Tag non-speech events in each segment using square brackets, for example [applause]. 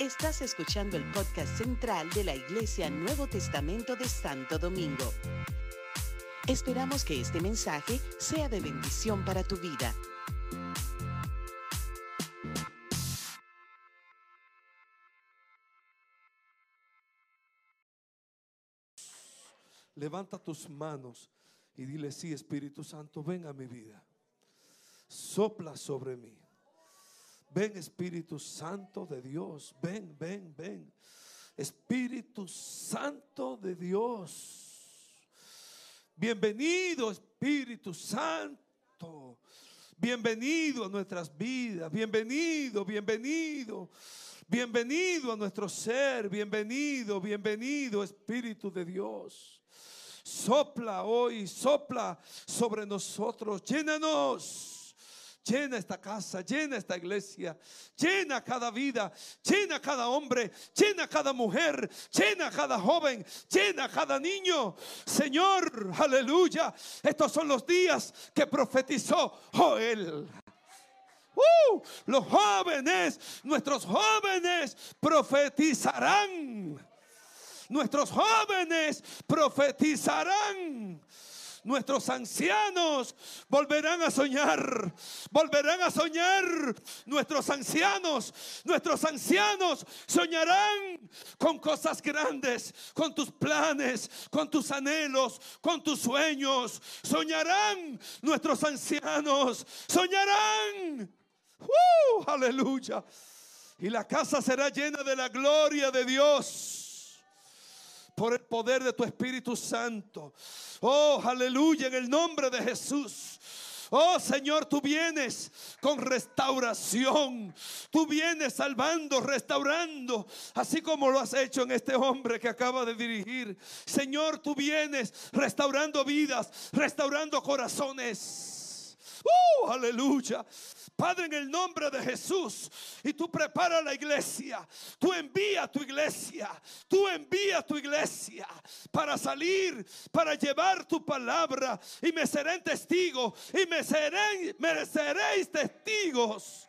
Estás escuchando el podcast central de la Iglesia Nuevo Testamento de Santo Domingo. Esperamos que este mensaje sea de bendición para tu vida. Levanta tus manos y dile, sí, Espíritu Santo, ven a mi vida. Sopla sobre mí. Ven Espíritu Santo de Dios. Ven, ven, ven. Espíritu Santo de Dios. Bienvenido Espíritu Santo. Bienvenido a nuestras vidas. Bienvenido, bienvenido. Bienvenido a nuestro ser. Bienvenido, bienvenido Espíritu de Dios. Sopla hoy, sopla sobre nosotros. Llénanos. Llena esta casa, llena esta iglesia, llena cada vida, llena cada hombre, llena cada mujer, llena cada joven, llena cada niño. Señor, aleluya. Estos son los días que profetizó Joel. Uh, los jóvenes, nuestros jóvenes profetizarán. Nuestros jóvenes profetizarán. Nuestros ancianos volverán a soñar, volverán a soñar. Nuestros ancianos, nuestros ancianos soñarán con cosas grandes, con tus planes, con tus anhelos, con tus sueños. Soñarán nuestros ancianos, soñarán. ¡Uh! Aleluya. Y la casa será llena de la gloria de Dios por el poder de tu Espíritu Santo. Oh, aleluya, en el nombre de Jesús. Oh Señor, tú vienes con restauración. Tú vienes salvando, restaurando, así como lo has hecho en este hombre que acaba de dirigir. Señor, tú vienes restaurando vidas, restaurando corazones. Oh, aleluya. Padre, en el nombre de Jesús. Y tú prepara la iglesia. Tú envía tu iglesia. Tú envía tu iglesia para salir, para llevar tu palabra. Y me serán testigos. Y me, serán, me seréis testigos.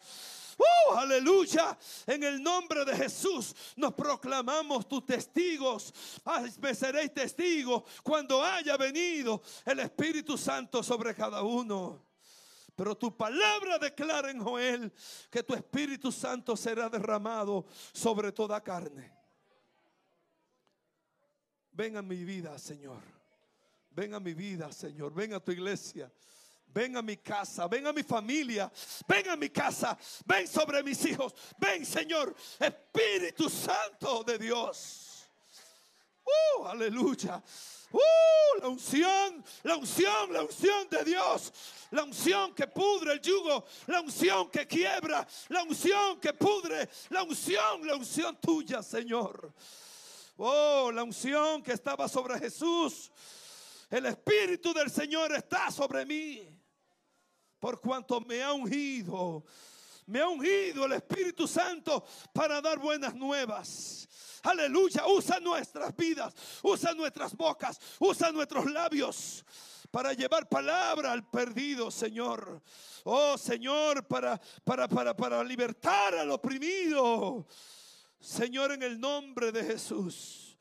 Uh, aleluya. En el nombre de Jesús nos proclamamos tus testigos. me seréis testigos cuando haya venido el Espíritu Santo sobre cada uno. Pero tu palabra declara en Joel que tu Espíritu Santo será derramado sobre toda carne. Ven a mi vida, Señor. Ven a mi vida, Señor. Ven a tu iglesia. Ven a mi casa, ven a mi familia, ven a mi casa, ven sobre mis hijos, ven Señor, Espíritu Santo de Dios. Uh, aleluya. Uh, la unción, la unción, la unción de Dios. La unción que pudre el yugo. La unción que quiebra. La unción que pudre. La unción, la unción tuya, Señor. Oh, la unción que estaba sobre Jesús. El Espíritu del Señor está sobre mí. Por cuanto me ha ungido. Me ha ungido el Espíritu Santo para dar buenas nuevas Aleluya, usa nuestras vidas, usa nuestras bocas, usa nuestros labios para llevar palabra al perdido, Señor. Oh, Señor, para, para, para, para libertar al oprimido. Señor, en el nombre de Jesús.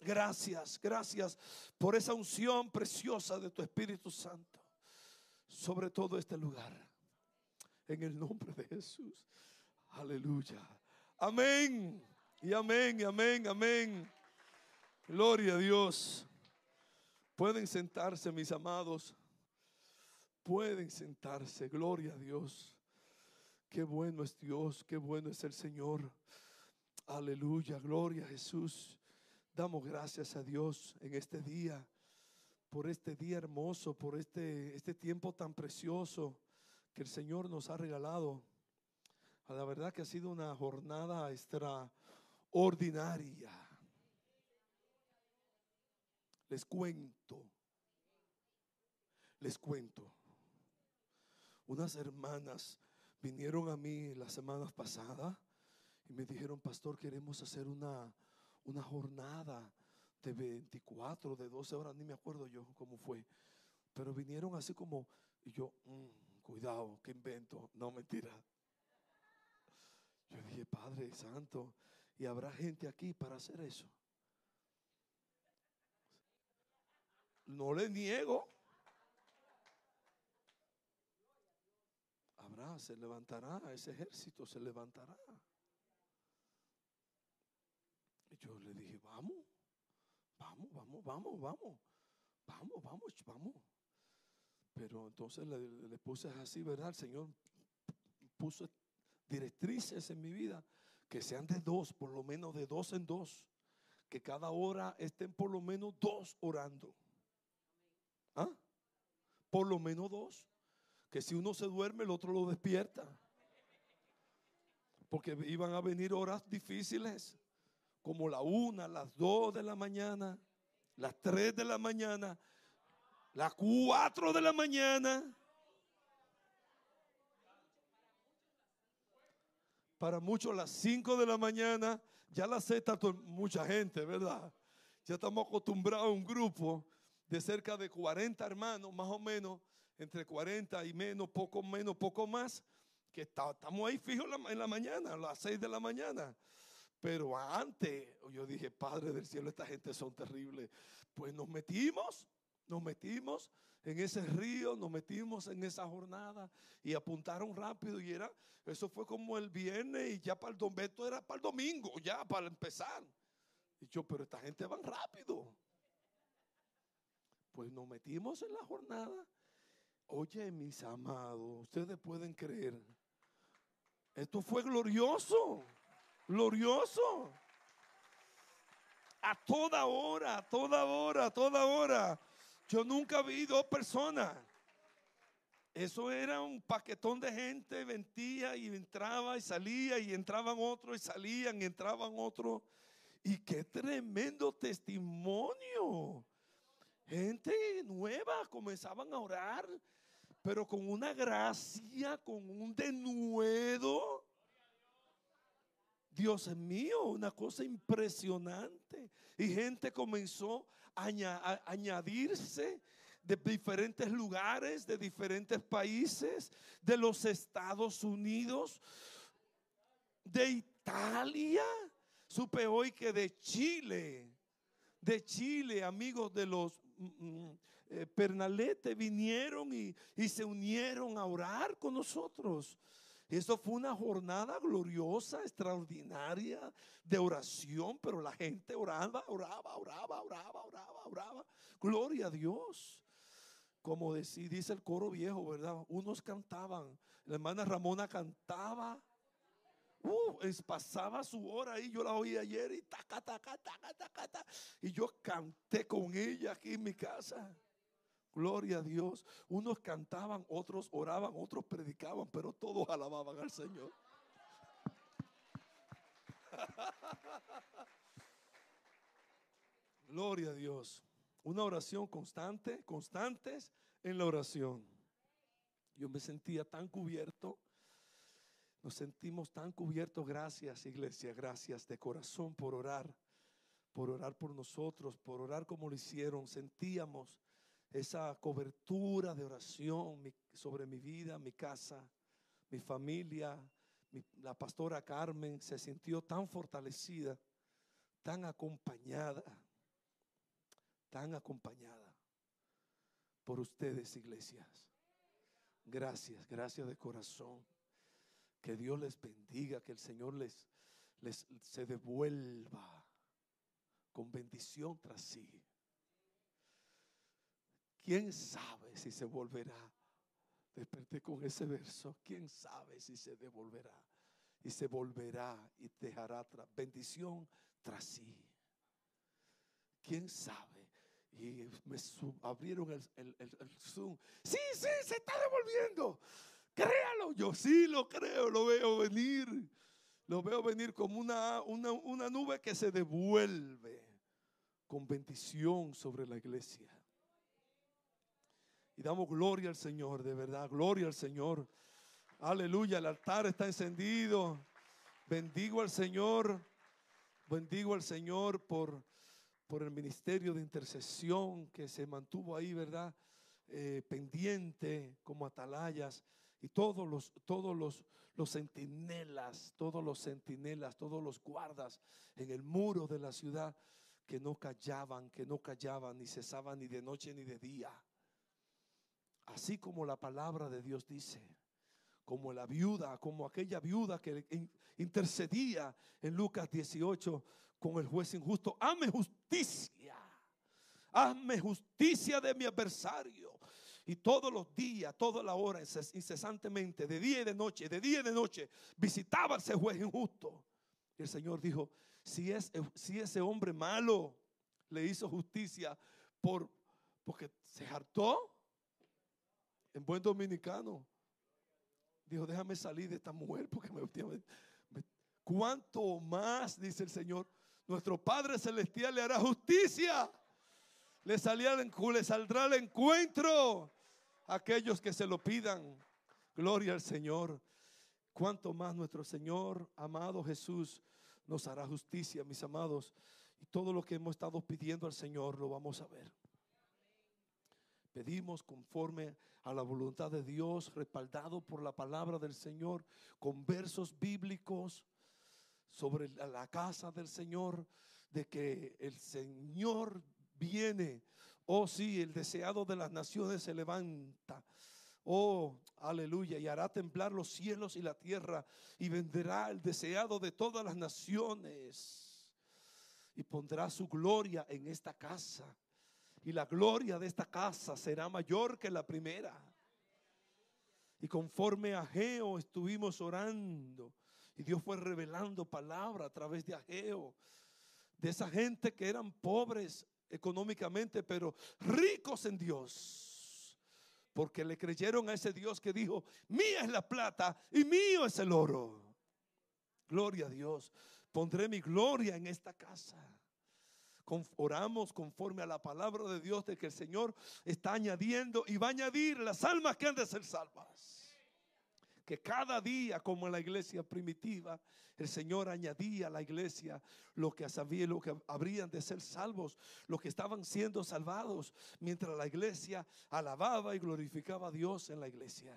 Gracias, gracias por esa unción preciosa de tu Espíritu Santo sobre todo este lugar. En el nombre de Jesús. Aleluya. Amén. Y amén, amén, amén. Gloria a Dios. Pueden sentarse, mis amados. Pueden sentarse. Gloria a Dios. Qué bueno es Dios, qué bueno es el Señor. Aleluya, gloria a Jesús. Damos gracias a Dios en este día, por este día hermoso, por este, este tiempo tan precioso que el Señor nos ha regalado. A la verdad que ha sido una jornada extra ordinaria. Les cuento, les cuento. Unas hermanas vinieron a mí la semana pasada y me dijeron, pastor, queremos hacer una, una jornada de 24, de 12 horas, ni me acuerdo yo cómo fue. Pero vinieron así como, y yo, mm, cuidado, que invento, no mentira. Yo dije, Padre Santo, Y habrá gente aquí para hacer eso. No le niego. Habrá, se levantará, ese ejército se levantará. Y yo le dije, vamos, vamos, vamos, vamos, vamos, vamos, vamos, vamos. Pero entonces le, puse así, ¿verdad? El Señor puso directrices en mi vida que sean de dos, por lo menos de dos en dos. Que cada hora estén por lo menos dos orando. ¿Ah? Por lo menos dos. Que si uno se duerme, el otro lo despierta. Porque iban a venir horas difíciles, como la una, las dos de la mañana, las tres de la mañana, las cuatro de la mañana. Para muchos las cinco de la mañana, ya la acepta mucha gente, ¿verdad? Ya estamos acostumbrados a un grupo de cerca de 40 hermanos, más o menos, entre 40 y menos, poco menos, poco más, que estamos ahí fijos en la mañana, a las 6 de la mañana. Pero antes, yo dije, Padre del cielo, esta gente son terribles. Pues nos metimos, nos metimos en ese río, nos metimos en esa jornada y apuntaron rápido y era, eso fue como el viernes y ya para el domingo, era para el domingo, ya para empezar. Y yo, pero esta gente van rápido. Pues nos metimos en la jornada. Oye, mis amados, ustedes pueden creer. Esto fue glorioso, glorioso. A toda hora, a toda hora, a toda hora. Yo nunca vi dos personas. Eso era un paquetón de gente, ventía y entraba y salía y entraban otros y salían y entraban otros. Y qué tremendo testimonio. Gente nueva comenzaban a orar, pero con una gracia, con un denuedo. Dios mío, una cosa impresionante. Y gente comenzó añadirse de diferentes lugares, de diferentes países, de los Estados Unidos, de Italia. Supe hoy que de Chile, de Chile, amigos de los Mm, eh, Pernalete vinieron y, se unieron a orar con nosotros. Eso fue una jornada gloriosa, extraordinaria de oración, pero la gente oraba, oraba, oraba, oraba, oraba, oraba. Gloria a Dios. Como dice el coro viejo, ¿verdad? Unos cantaban, la hermana Ramona cantaba Uh, pasaba su hora ahí, yo la oí ayer y taca, taca, taca, taca, taca. Y yo canté con ella aquí en mi casa. Gloria a Dios. Unos cantaban, otros oraban, otros predicaban, pero todos alababan al Señor. [laughs] Gloria a Dios. Una oración constante, constantes en la oración. Yo me sentía tan cubierto nos sentimos tan cubiertos. Gracias, iglesia. Gracias de corazón por orar, por orar por nosotros, por orar como lo hicieron. Sentíamos esa cobertura de oración sobre mi vida, mi casa, mi familia. la pastora Carmen se sintió tan fortalecida, tan acompañada, tan acompañada por ustedes, iglesias. Gracias, gracias de corazón. Que Dios les bendiga, que el Señor les, les se devuelva con bendición tras sí. ¿Quién sabe si se volverá? Desperté con ese verso. ¿Quién sabe si se devolverá? Y se volverá y dejará bendición tras sí. ¿Quién sabe? Y me abrieron el, el, Zoom. Sí, sí, se está devolviendo. Créalo, yo sí lo creo, lo veo venir. Lo veo venir como una, una, nube que se devuelve con bendición sobre la iglesia. Y damos gloria al Señor, de verdad, gloria al Señor. Aleluya, el altar está encendido. Bendigo al Señor, bendigo al Señor por, por el ministerio de intercesión que se mantuvo ahí, ¿verdad? Eh, pendiente como atalayas Y todos los, todos los, los centinelas, todos los centinelas, todos los guardas en el muro de la ciudad que no callaban, que no callaban, ni cesaban ni de noche ni de día. Así como la palabra de Dios dice, como la viuda, como aquella viuda que intercedía en Lucas 18 con el juez injusto, hazme justicia, hazme justicia de mi adversario. Y todos los días, toda la hora, incesantemente, de día y de noche, de día y de noche, visitaba ese juez injusto. Y el Señor dijo, si, si ese hombre malo le hizo justicia por, porque se hartó, en buen dominicano, dijo, déjame salir de esta mujer porque me, me, cuánto más, dice el Señor, nuestro Padre Celestial le hará justicia. Le, le saldrá al encuentro aquellos que se lo pidan. Gloria al Señor. Cuanto más nuestro Señor, amado Jesús, nos hará justicia, mis amados. Y todo lo que hemos estado pidiendo al Señor lo vamos a ver. Pedimos conforme a la voluntad de Dios, respaldado por la palabra del Señor, con versos bíblicos sobre la casa del Señor, de que el Señor viene Oh sí, el deseado de las naciones se levanta. Oh, aleluya, y hará temblar los cielos y la tierra y vendrá el deseado de todas las naciones y pondrá su gloria en esta casa. Y la gloria de esta casa será mayor que la primera. Y conforme a Ageo estuvimos orando y Dios fue revelando palabra a través de Ageo, de esa gente que eran pobres económicamente, pero ricos en Dios. Porque le creyeron a ese Dios que dijo, mía es la plata y mío es el oro. Gloria a Dios. Pondré mi gloria en esta casa. Oramos conforme a la palabra de Dios de que el Señor está añadiendo y va a añadir las almas que han de ser salvas que cada día, como en la iglesia primitiva, el Señor añadía a la iglesia lo que sabía, lo que habrían de ser salvos, los que estaban siendo salvados, mientras la iglesia alababa y glorificaba a Dios en la iglesia.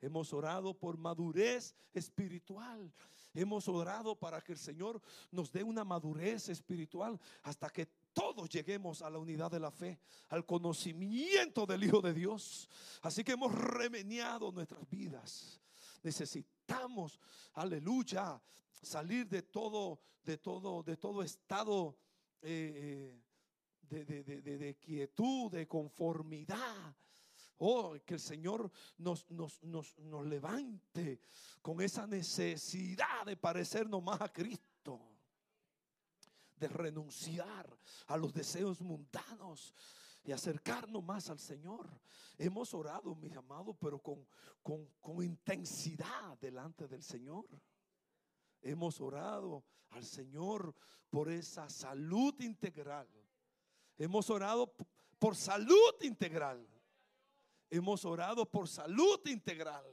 Hemos orado por madurez espiritual. Hemos orado para que el Señor nos dé una madurez espiritual hasta que todos lleguemos a la unidad de la fe, al conocimiento del Hijo de Dios. Así que hemos remeniado nuestras vidas. Necesitamos, aleluya, salir de todo, de todo, de todo estado eh, de, de, quietud, de conformidad. Oh, que el Señor nos, nos, nos, nos levante con esa necesidad de parecernos más a Cristo de renunciar a los deseos mundanos y acercarnos más al Señor. Hemos orado, mis amados, pero con, con, intensidad delante del Señor. Hemos orado al Señor por esa salud integral. Hemos orado por salud integral. Hemos orado por salud integral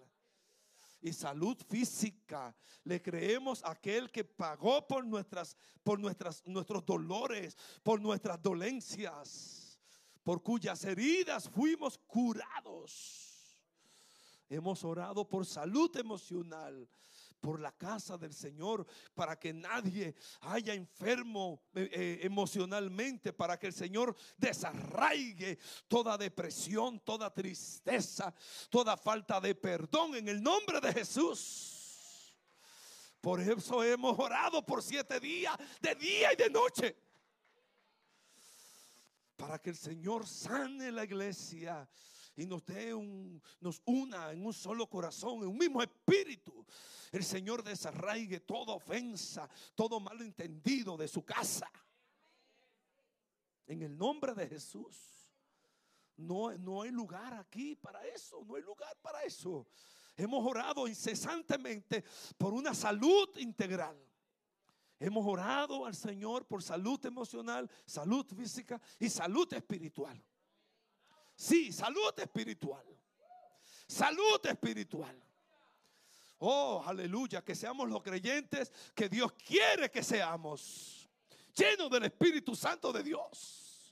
y salud física. Le creemos a aquel que pagó por nuestras por nuestras nuestros dolores, por nuestras dolencias, por cuyas heridas fuimos curados. Hemos orado por salud emocional por la casa del Señor, para que nadie haya enfermo eh, eh, emocionalmente, para que el Señor desarraigue toda depresión, toda tristeza, toda falta de perdón en el nombre de Jesús. Por eso hemos orado por siete días, de día y de noche. Para que el Señor sane la iglesia y nos dé un, nos una en un solo corazón, en un mismo espíritu. El Señor desarraigue toda ofensa, todo malentendido de su casa. En el nombre de Jesús. No, no hay lugar aquí para eso, no hay lugar para eso. Hemos orado incesantemente por una salud integral. Hemos orado al Señor por salud emocional, salud física y salud espiritual. Sí, salud espiritual. Salud espiritual. Oh, aleluya, que seamos los creyentes que Dios quiere que seamos. Llenos del Espíritu Santo de Dios.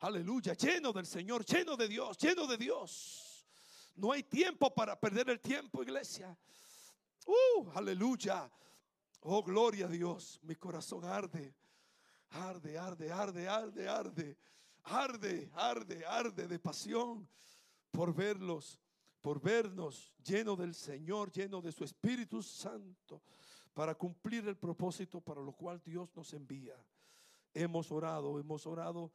Aleluya, lleno del Señor, lleno de Dios, lleno de Dios. No hay tiempo para perder el tiempo, iglesia. Uh, aleluya. Oh, gloria a Dios. Mi corazón arde. Arde, arde, arde, arde, arde. Arde, arde, arde de pasión por verlos, por vernos lleno del Señor, lleno de su Espíritu Santo, para cumplir el propósito para lo cual Dios nos envía. Hemos orado, hemos orado,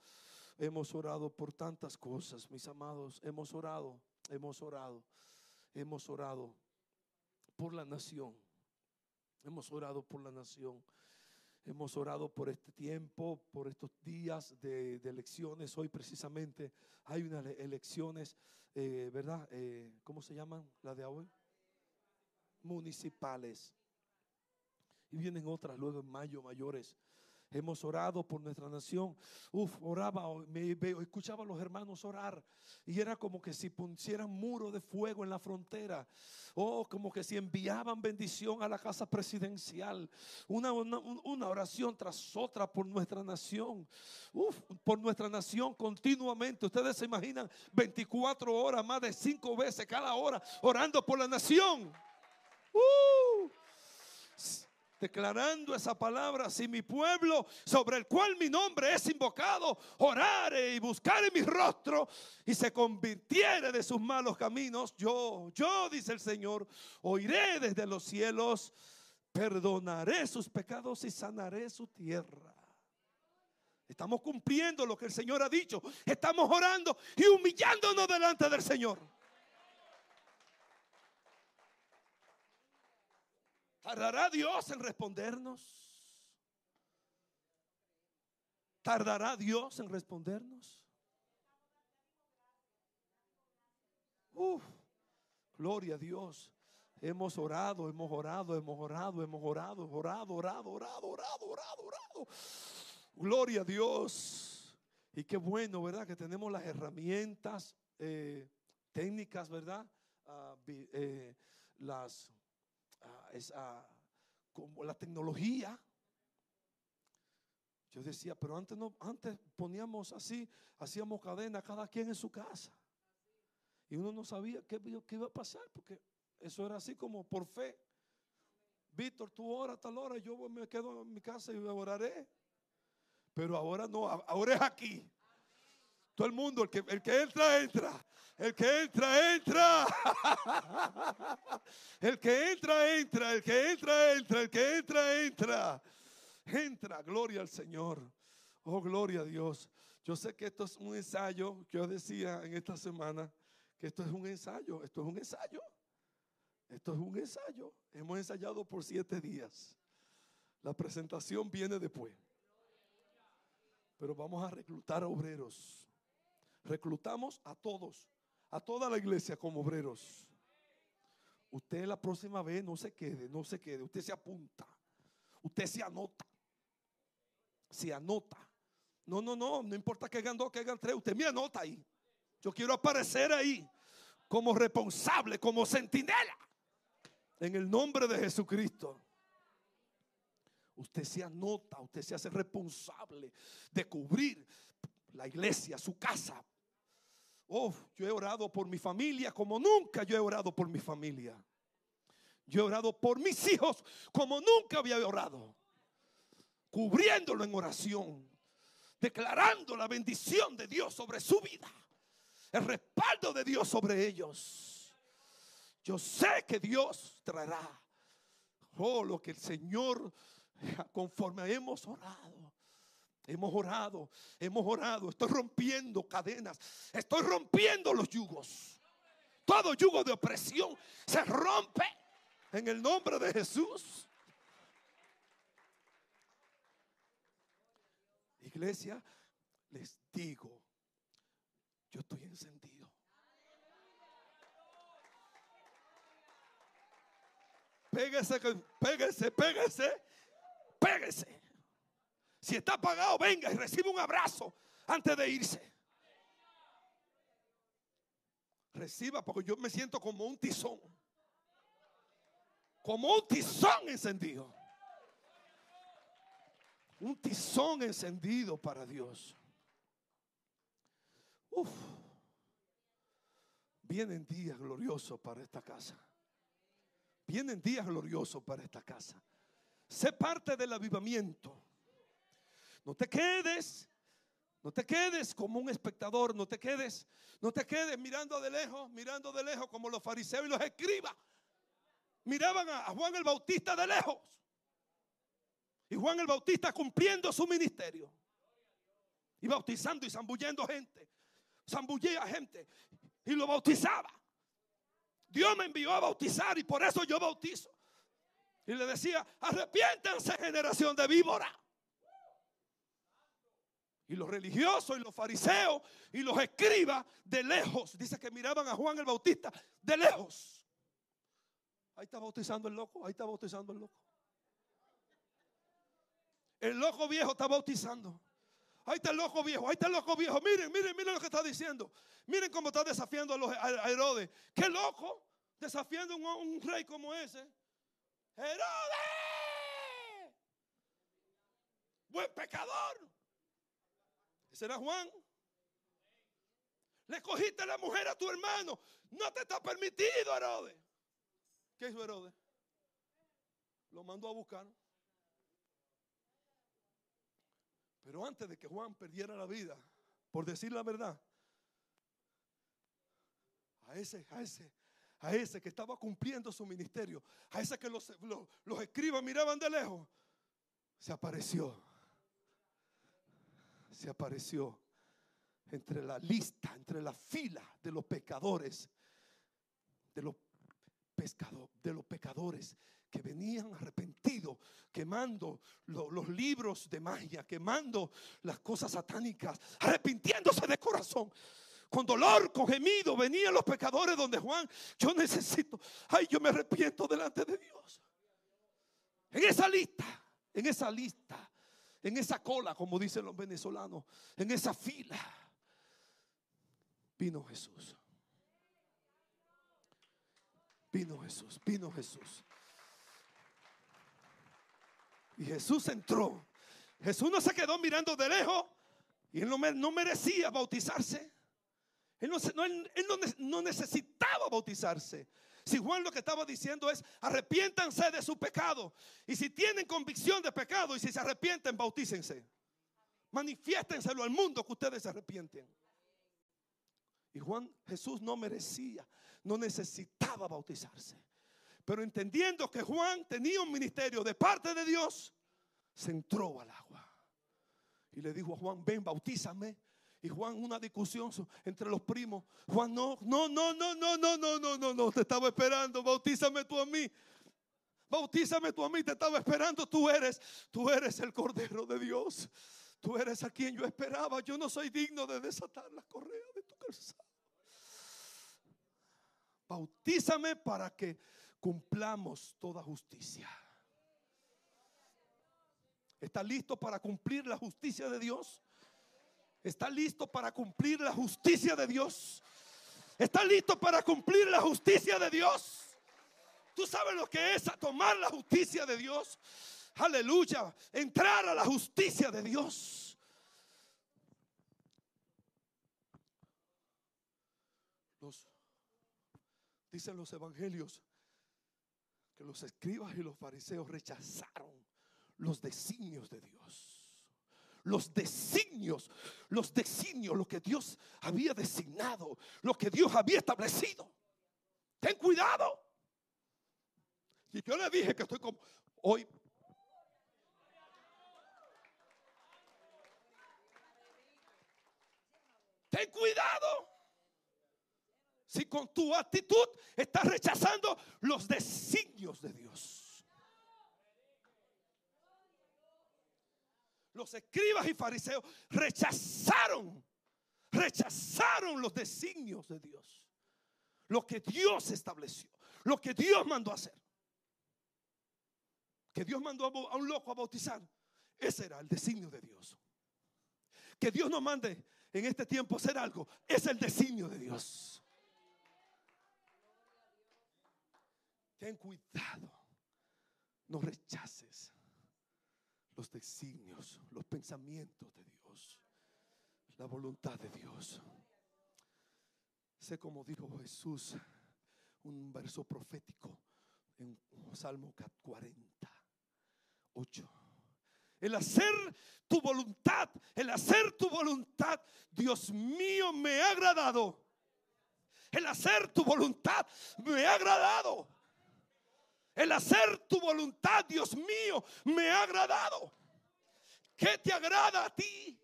hemos orado por tantas cosas, mis amados. Hemos orado, hemos orado, hemos orado por la nación. Hemos orado por la nación. Hemos orado por este tiempo, por estos días de, elecciones. Hoy precisamente hay unas elecciones, eh, ¿verdad? Eh, ¿Cómo se llaman la de hoy? Municipales. Y vienen otras luego en mayo mayores. Hemos orado por nuestra nación. Uf, oraba, me, escuchaba a los hermanos orar. Y era como que si pusieran muro de fuego en la frontera. O como que si enviaban bendición a la casa presidencial. Una, una, oración tras otra por nuestra nación. Uf, por nuestra nación continuamente. Ustedes se imaginan 24 horas, más de 5 veces cada hora, orando por la nación. Uh, declarando esa palabra, si mi pueblo sobre el cual mi nombre es invocado, orare y buscare mi rostro y se convirtiere de sus malos caminos, yo, yo, dice el Señor, oiré desde los cielos, perdonaré sus pecados y sanaré su tierra. Estamos cumpliendo lo que el Señor ha dicho. Estamos orando y humillándonos delante del Señor. ¿Tardará Dios en respondernos? ¿Tardará Dios en respondernos? Uf, gloria a Dios. Hemos orado, hemos orado, hemos orado, hemos orado, orado, orado, orado, orado, orado, orado. Gloria a Dios. Y qué bueno, ¿verdad? Que tenemos las herramientas eh, técnicas, ¿verdad? Ah, eh, las esa, como la tecnología. Yo decía, pero antes no, antes poníamos así, hacíamos cadena cada quien en su casa. Y uno no sabía qué, qué iba a pasar, porque eso era así como por fe. Víctor, tú ora tal hora, yo me quedo en mi casa y oraré. Pero ahora no, ahora es aquí. Todo el mundo, el que, entra, entra. El que entra, entra. [laughs] El que entra, entra. El que entra, entra. El que entra, entra. Entra, gloria al Señor. Oh, gloria a Dios. Yo sé que esto es un ensayo. Yo decía en esta semana que esto es un ensayo. Esto es un ensayo. Esto es un ensayo. Hemos ensayado por siete días. La presentación viene después. Pero vamos a reclutar obreros. Reclutamos a todos, a toda la iglesia como obreros. Usted la próxima vez no se quede, no se quede, usted se apunta, usted se anota, se anota. No, no, no, no importa que hagan dos, que hagan tres, usted me anota ahí. Yo quiero aparecer ahí como responsable, como centinela, en el nombre de Jesucristo. Usted se anota, usted se hace responsable de cubrir la iglesia, su casa. Oh, yo he orado por mi familia como nunca yo he orado por mi familia. Yo he orado por mis hijos como nunca había orado. Cubriéndolo en oración. Declarando la bendición de Dios sobre su vida. El respaldo de Dios sobre ellos. Yo sé que Dios traerá. Oh, lo que el Señor, conforme hemos orado, Hemos orado, hemos orado. Estoy rompiendo cadenas. Estoy rompiendo los yugos. Todo yugo de opresión se rompe en el nombre de Jesús. Iglesia, les digo, yo estoy encendido. Pégase, pégase, pégase, pégase. Si está apagado, venga y reciba un abrazo antes de irse. Reciba porque yo me siento como un tizón. Como un tizón encendido. Un tizón encendido para Dios. Uf. Vienen días gloriosos para esta casa. Vienen días gloriosos para esta casa. Sé parte del avivamiento. No te quedes, no te quedes como un espectador, no te quedes, no te quedes mirando de lejos, mirando de lejos como los fariseos y los escribas. Miraban a Juan el Bautista de lejos. Y Juan el Bautista cumpliendo su ministerio. Y bautizando y zambullendo gente. Zambullía gente. Y lo bautizaba. Dios me envió a bautizar y por eso yo bautizo. Y le decía, arrepiéntanse generación de víbora. Y los religiosos y los fariseos y los escribas de lejos, dice que miraban a Juan el Bautista de lejos. Ahí está bautizando el loco, ahí está bautizando el loco. El loco viejo está bautizando. Ahí está el loco viejo, ahí está el loco viejo. Miren, miren, miren lo que está diciendo. Miren cómo está desafiando a, los, Herodes. Qué loco, desafiando a un, rey como ese. Herodes, buen pecador. Ese era Juan. Le cogiste la mujer a tu hermano. No te está permitido, Herodes. ¿Qué hizo Herodes? Lo mandó a buscar. Pero antes de que Juan perdiera la vida, por decir la verdad, a ese, a ese, a ese que estaba cumpliendo su ministerio, a ese que los, escribas miraban de lejos, se apareció. Se apareció entre la lista, entre la fila de los pecadores, de los de los pecadores que venían arrepentidos, quemando los libros de magia, quemando las cosas satánicas, arrepintiéndose de corazón. Con dolor, con gemido, venían los pecadores donde Juan, yo necesito, ay, yo me arrepiento delante de Dios. En esa lista, en esa lista, en esa cola, como dicen los venezolanos, en esa fila, vino Jesús. Vino Jesús, vino Jesús. Y Jesús entró. Jesús no se quedó mirando de lejos y él no, merecía bautizarse. Él, no, necesitaba bautizarse. Si Juan lo que estaba diciendo es, arrepiéntanse de su pecado. Y si tienen convicción de pecado y si se arrepienten, bautícense. Manifiéstenselo al mundo que ustedes se arrepienten. Y Juan, Jesús no merecía, no necesitaba bautizarse. Pero entendiendo que Juan tenía un ministerio de parte de Dios, se entró al agua. Y le dijo a Juan, ven, bautízame. Y Juan, una discusión entre los primos. Juan, no, no, no, no, no, no, no, no, no, no, te estaba esperando. Bautízame tú a mí. Bautízame tú a mí, te estaba esperando. Tú eres, tú eres el Cordero de Dios. Tú eres a quien yo esperaba. Yo no soy digno de desatar la correa de tu calzado. Bautízame para que cumplamos toda justicia. ¿Está listo para cumplir la justicia de Dios? ¿Está listo para cumplir la justicia de Dios? ¿Está listo para cumplir la justicia de Dios? ¿Tú sabes lo que es tomar la justicia de Dios? Aleluya. Entrar a la justicia de Dios. Los, dicen los evangelios que los escribas y los fariseos rechazaron los designios de Dios. Los designios, los designios, lo que Dios había designado, lo que Dios había establecido. Ten cuidado. Y yo le dije que estoy como hoy. Ten cuidado. Si con tu actitud estás rechazando los designios de Dios. Los escribas y fariseos rechazaron, rechazaron los designios de Dios. Lo que Dios estableció, lo que Dios mandó a hacer. Que Dios mandó a un loco a bautizar. Ese era el designio de Dios. Que Dios nos mande en este tiempo hacer algo. Es el designio de Dios. ten cuidado, no rechaces los designios, los pensamientos de Dios, la voluntad de Dios. Sé como dijo Jesús, un verso profético en Salmo 40, 8. El hacer tu voluntad, el hacer tu voluntad, Dios mío, me ha agradado. El hacer tu voluntad me ha agradado. El hacer tu voluntad, Dios mío, me ha agradado. ¿Qué te agrada a ti?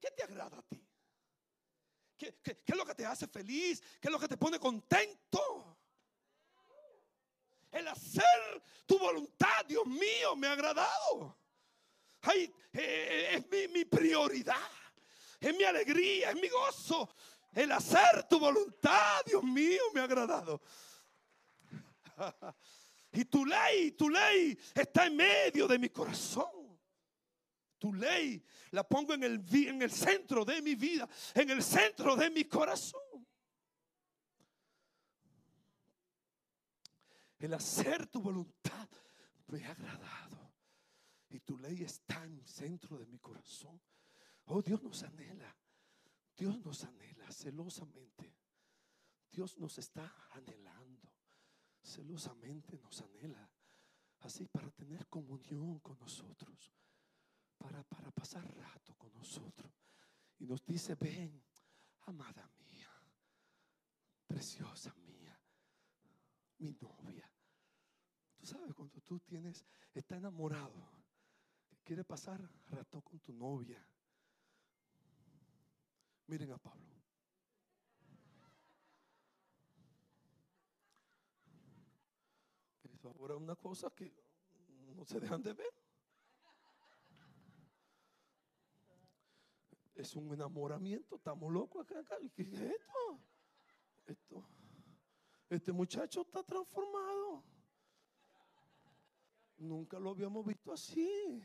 ¿Qué te agrada a ti? ¿Qué, es lo que te hace feliz? ¿Qué es lo que te pone contento? El hacer tu voluntad, Dios mío, me ha agradado. Ay, eh, eh, es mi, mi prioridad, es mi alegría, es mi gozo. El hacer tu voluntad, Dios mío, me ha agradado. [laughs] Y tu ley, tu ley está en medio de mi corazón. Tu ley la pongo en el, en el centro de mi vida, en el centro de mi corazón. El hacer tu voluntad me ha agradado. Y tu ley está en el centro de mi corazón. Oh, Dios nos anhela. Dios nos anhela celosamente. Dios nos está anhelando. Celosamente nos anhela. Así para tener comunión con nosotros. Para, para pasar rato con nosotros. Y nos dice, ven, amada mía, preciosa mía, mi novia. Tú sabes, cuando tú tienes, está enamorado, quiere pasar rato con tu novia, Miren a Pablo. Es ahora una cosa que no se dejan de ver. Es un enamoramiento, estamos locos acá. acá. ¿Qué es esto? esto? Este muchacho está transformado. Nunca lo habíamos visto así.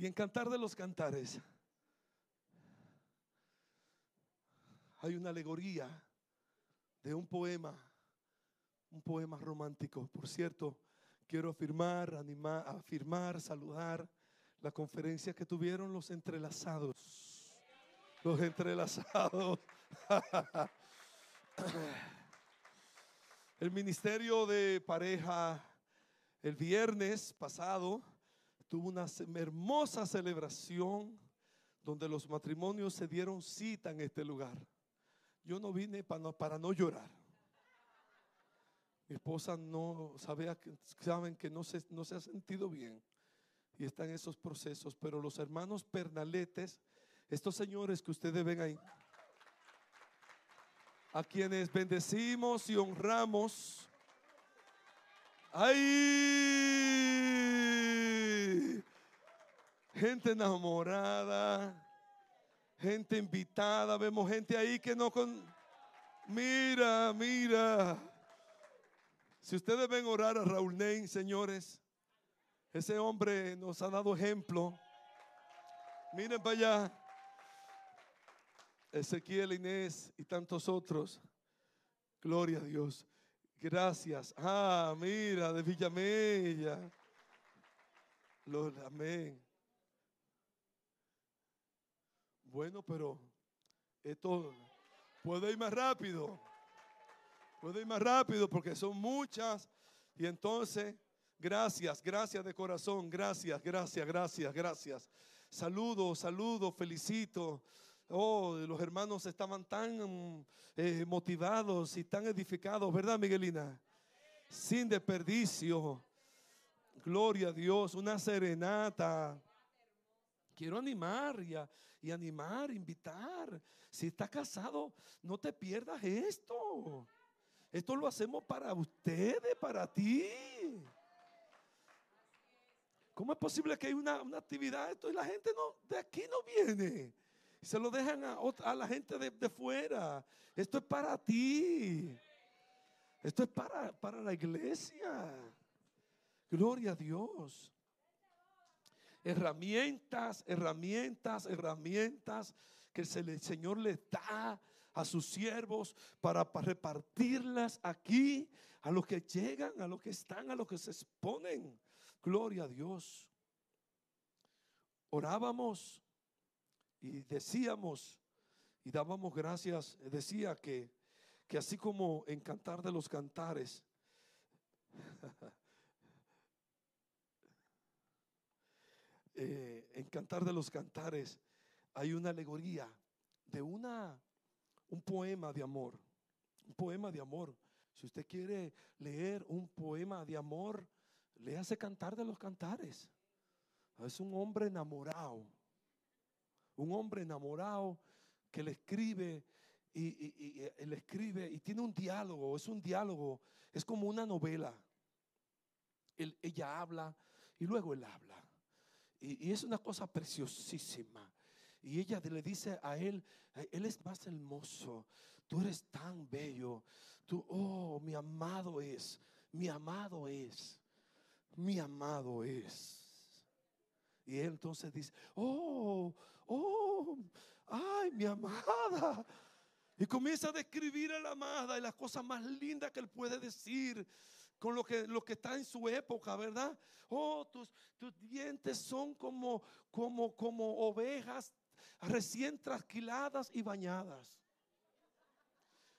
Y en Cantar de los Cantares hay una alegoría de un poema, un poema romántico. Por cierto, quiero afirmar, animar, afirmar, saludar la conferencia que tuvieron los entrelazados. Los entrelazados. [laughs] El ministerio de pareja el viernes pasado tuvo una hermosa celebración donde los matrimonios se dieron cita en este lugar. Yo no vine para no, llorar. Mi esposa no sabía saben que no se, no se ha sentido bien y está en esos procesos, pero los hermanos pernaletes, estos señores que ustedes ven ahí, a quienes bendecimos y honramos, ¡Ay! Gente enamorada, gente invitada, vemos gente ahí que no con... Mira, mira. Si ustedes ven orar a Raúl Nein, señores, ese hombre nos ha dado ejemplo. Miren para allá. Ezequiel, Inés y tantos otros. Gloria a Dios. Gracias. Ah, mira, de Villamella. Los amén. Bueno, pero esto puede ir más rápido. Puede ir más rápido porque son muchas. Y entonces, gracias, gracias de corazón. Gracias, gracias, gracias, gracias. Saludo, saludo, felicito. Oh, los hermanos estaban tan eh, motivados y tan edificados, ¿verdad, Miguelina? Sin desperdicio. Gloria a Dios, una serenata. Quiero animar y, animar, invitar. Si está casado, no te pierdas esto. Esto lo hacemos para ustedes, para ti. ¿Cómo es posible que hay una, actividad esto y la gente no, de aquí no viene? se lo dejan a, la gente de, fuera. Esto es para ti. Esto es para la iglesia. Gloria a Dios. Herramientas, herramientas, herramientas que el Señor le da a sus siervos para, repartirlas aquí a los que llegan, a los que están, a los que se exponen. Gloria a Dios. Orábamos y decíamos y dábamos gracias. Decía que, que así como en Cantar de los Cantares, [laughs] eh, en Cantar de los Cantares hay una alegoría de una un poema de amor. Un poema de amor. Si usted quiere leer un poema de amor, léase Cantar de los Cantares. Es un hombre enamorado. Un hombre enamorado que le escribe y, le escribe y tiene un diálogo. Es un diálogo. Es como una novela. ella habla y luego él habla. Y es una cosa preciosísima. Y ella le dice a él, él es más hermoso, tú eres tan bello, tú, oh, mi amado es, mi amado es, mi amado es. Y él entonces dice, oh, oh, ay, mi amada. Y comienza a describir a la amada y las cosas más lindas que él puede decir con lo que, lo que está en su época, ¿verdad? Oh, tus, tus dientes son como, como, como ovejas recién trasquiladas y bañadas.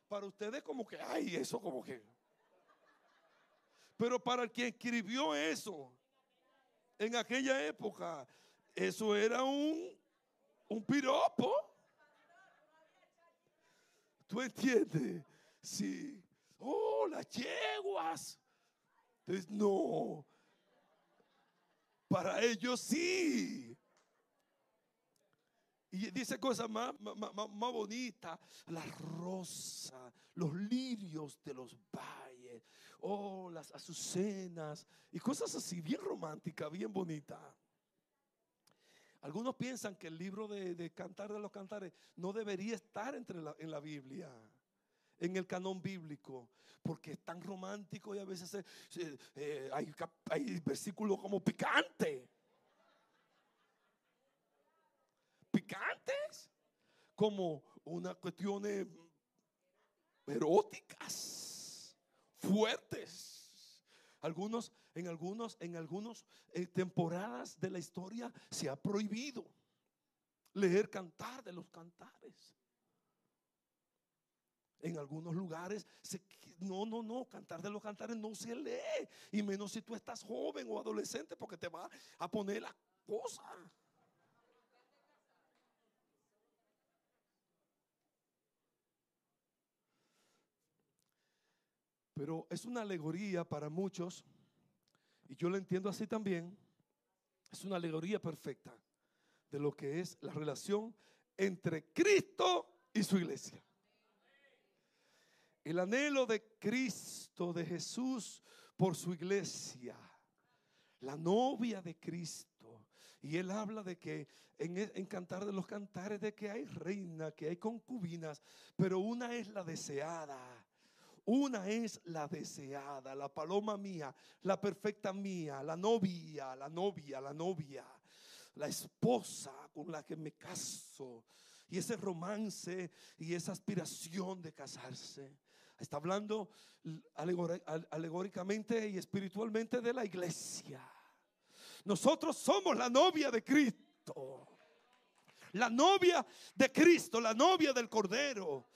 Para ustedes como que, ay, eso como que. Pero para el que escribió eso en aquella época, eso era un, un piropo. ¿Tú entiendes? Sí. Oh, las yeguas. Entonces, no. Para ellos sí. Y dice cosas más, más, bonitas, la rosa, los lirios de los valles, oh, las azucenas y cosas así, bien románticas, bien bonitas. Algunos piensan que el libro de, Cantar de los Cantares no debería estar entre en la Biblia, en el canon bíblico, porque es tan romántico y a veces eh, hay, hay versículos como picantes picantes como unas cuestiones eróticas, fuertes. Algunos, en algunos, en algunos eh, temporadas de la historia se ha prohibido leer cantar de los cantares. En algunos lugares, no, no, no, cantar de los cantares no se lee. Y menos si tú estás joven o adolescente porque te va a poner la cosa. Pero es una alegoría para muchos, y yo lo entiendo así también, es una alegoría perfecta de lo que es la relación entre Cristo y su iglesia. El anhelo de Cristo, de Jesús por su iglesia, la novia de Cristo. Y él habla de que en, Cantar de los Cantares, de que hay reina, que hay concubinas, pero una es la deseada. Una es la deseada, la paloma mía, la perfecta mía, la novia, la novia, la novia, la esposa con la que me caso. Y ese romance y esa aspiración de casarse. Está hablando alegóricamente y espiritualmente de la iglesia. Nosotros somos la novia de Cristo. La novia de Cristo, la novia del Cordero.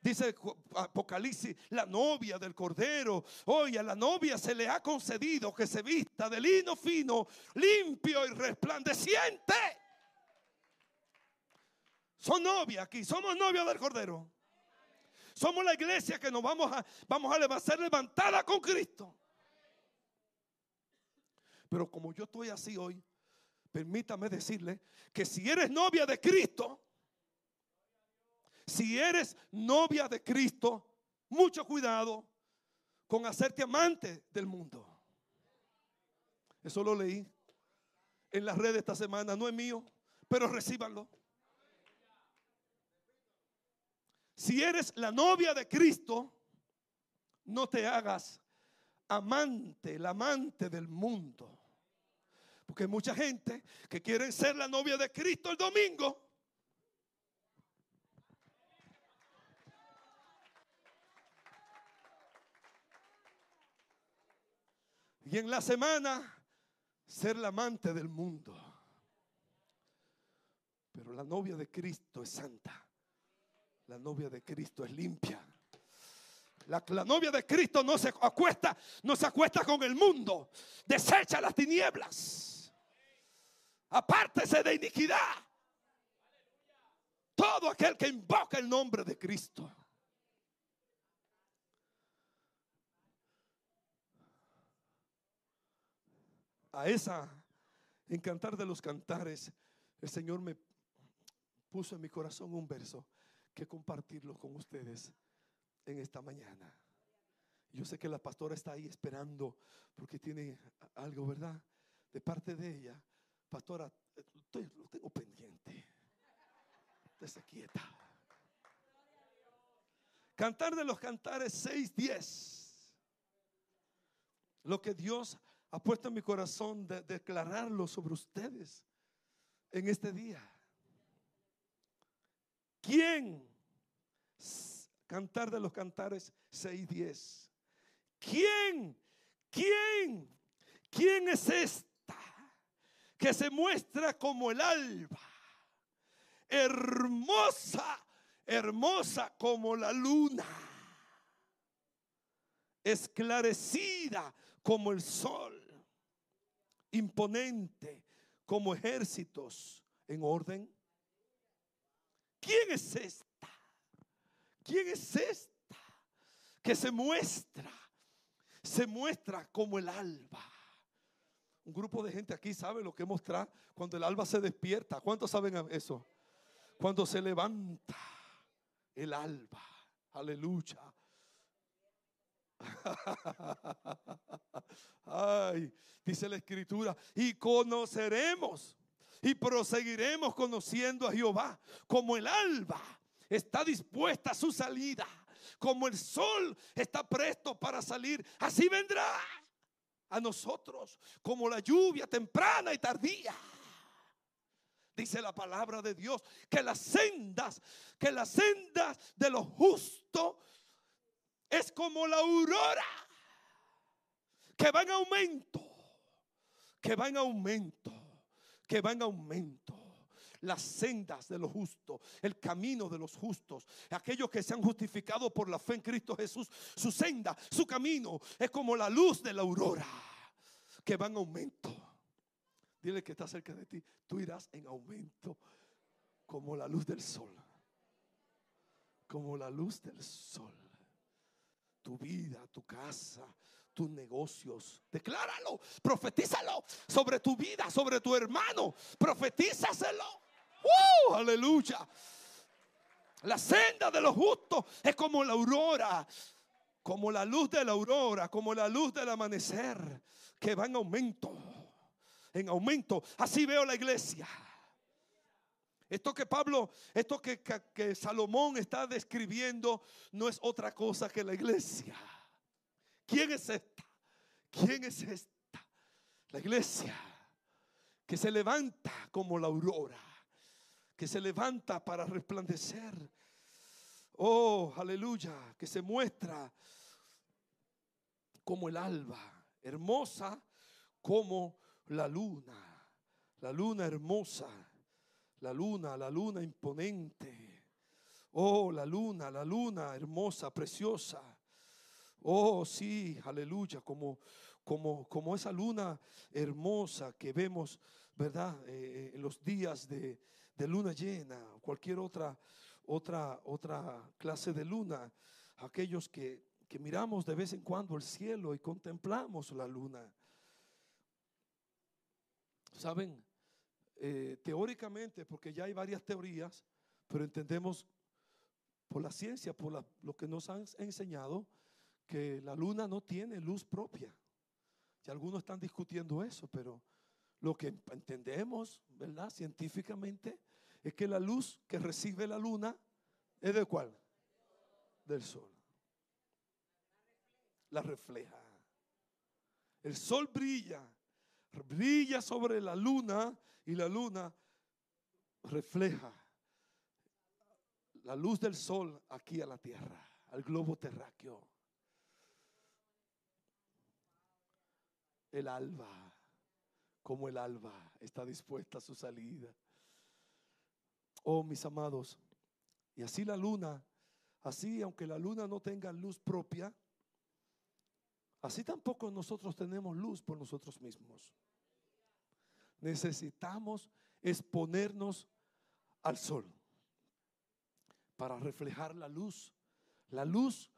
Dice Apocalipsis, la novia del Cordero. Oye, a la novia se le ha concedido que se vista de lino fino, limpio y resplandeciente. Son novia aquí, somos novia del Cordero. Somos la iglesia que nos vamos a, vamos a ser levantada con Cristo. Pero como yo estoy así hoy, permítame decirle que si eres novia de Cristo, si eres novia de Cristo, mucho cuidado con hacerte amante del mundo. Eso lo leí en las redes esta semana, no es mío, pero recíbanlo. Si eres la novia de Cristo, no te hagas amante, el amante del mundo. Porque hay mucha gente que quiere ser la novia de Cristo el domingo. Y en la semana ser la amante del mundo. Pero la novia de Cristo es santa. La novia de Cristo es limpia. La, novia de Cristo no se acuesta, no se acuesta con el mundo. Desecha las tinieblas. Apártese de iniquidad. Todo aquel que invoca el nombre de Cristo. A esa encantar de los cantares, el Señor me puso en mi corazón un verso que compartirlo con ustedes en esta mañana. Yo sé que la pastora está ahí esperando porque tiene algo, ¿verdad? De parte de ella. Pastora, estoy, lo tengo pendiente. Desde quieta. Cantar de los cantares 6.10. Lo que Dios ha puesto en mi corazón de declararlo sobre ustedes en este día. ¿Quién? Cantar de los cantares 6.10. ¿Quién? ¿Quién? ¿Quién es esta que se muestra como el alba? Hermosa, hermosa como la luna. Esclarecida como el sol. Imponente como ejércitos en orden ¿Quién es esta? ¿Quién es esta que se muestra? Se muestra como el alba. Un grupo de gente aquí sabe lo que mostrar cuando el alba se despierta. ¿Cuántos saben eso? Cuando se levanta el alba. Aleluya. [laughs] Ay, dice la escritura, y conoceremos y proseguiremos conociendo a Jehová como el alba está dispuesta a su salida, como el sol está presto para salir, así vendrá a nosotros como la lluvia temprana y tardía. Dice la palabra de Dios que las sendas, que las sendas de los justos es como la aurora que va en aumento, que va en aumento que va en aumento. Las sendas de los justos, el camino de los justos, aquellos que se han justificado por la fe en Cristo Jesús, su senda, su camino es como la luz de la aurora que va en aumento. Dile que está cerca de ti, tú irás en aumento como la luz del sol. Como la luz del sol. Tu vida, tu casa, tus negocios. Decláralo, profetízalo sobre tu vida, sobre tu hermano. Profetízaselo. ¡Uh! Aleluya. La senda de los justos es como la aurora, como la luz de la aurora, como la luz del amanecer, que va en aumento, en aumento. Así veo la iglesia. Esto que Pablo, esto que, que, que Salomón está describiendo no es otra cosa que la iglesia. ¿Quién es esta? ¿Quién es esta? La iglesia que se levanta como la aurora, que se levanta para resplandecer. Oh, aleluya, que se muestra como el alba, hermosa como la luna, la luna hermosa, la luna, la luna imponente. Oh, la luna, la luna hermosa, preciosa. Oh, sí, aleluya, como, como, como esa luna hermosa que vemos, ¿verdad? Eh, en los días de, luna llena, cualquier otra, otra, otra clase de luna, aquellos que, que miramos de vez en cuando el cielo y contemplamos la luna. ¿Saben? Eh, teóricamente, porque ya hay varias teorías, pero entendemos por la ciencia, por lo que nos han enseñado, que la luna no tiene luz propia. Y algunos están discutiendo eso, pero lo que entendemos, ¿verdad? Científicamente, es que la luz que recibe la luna es de cuál? Del sol. La refleja. El sol brilla brilla sobre la luna y la luna refleja la luz del sol aquí a la tierra, al globo terráqueo. El alba, como el alba, está dispuesta a su salida. Oh, mis amados, y así la luna, así aunque la luna no tenga luz propia, así tampoco nosotros tenemos luz por nosotros mismos. Necesitamos exponernos al sol para reflejar la luz. La luz,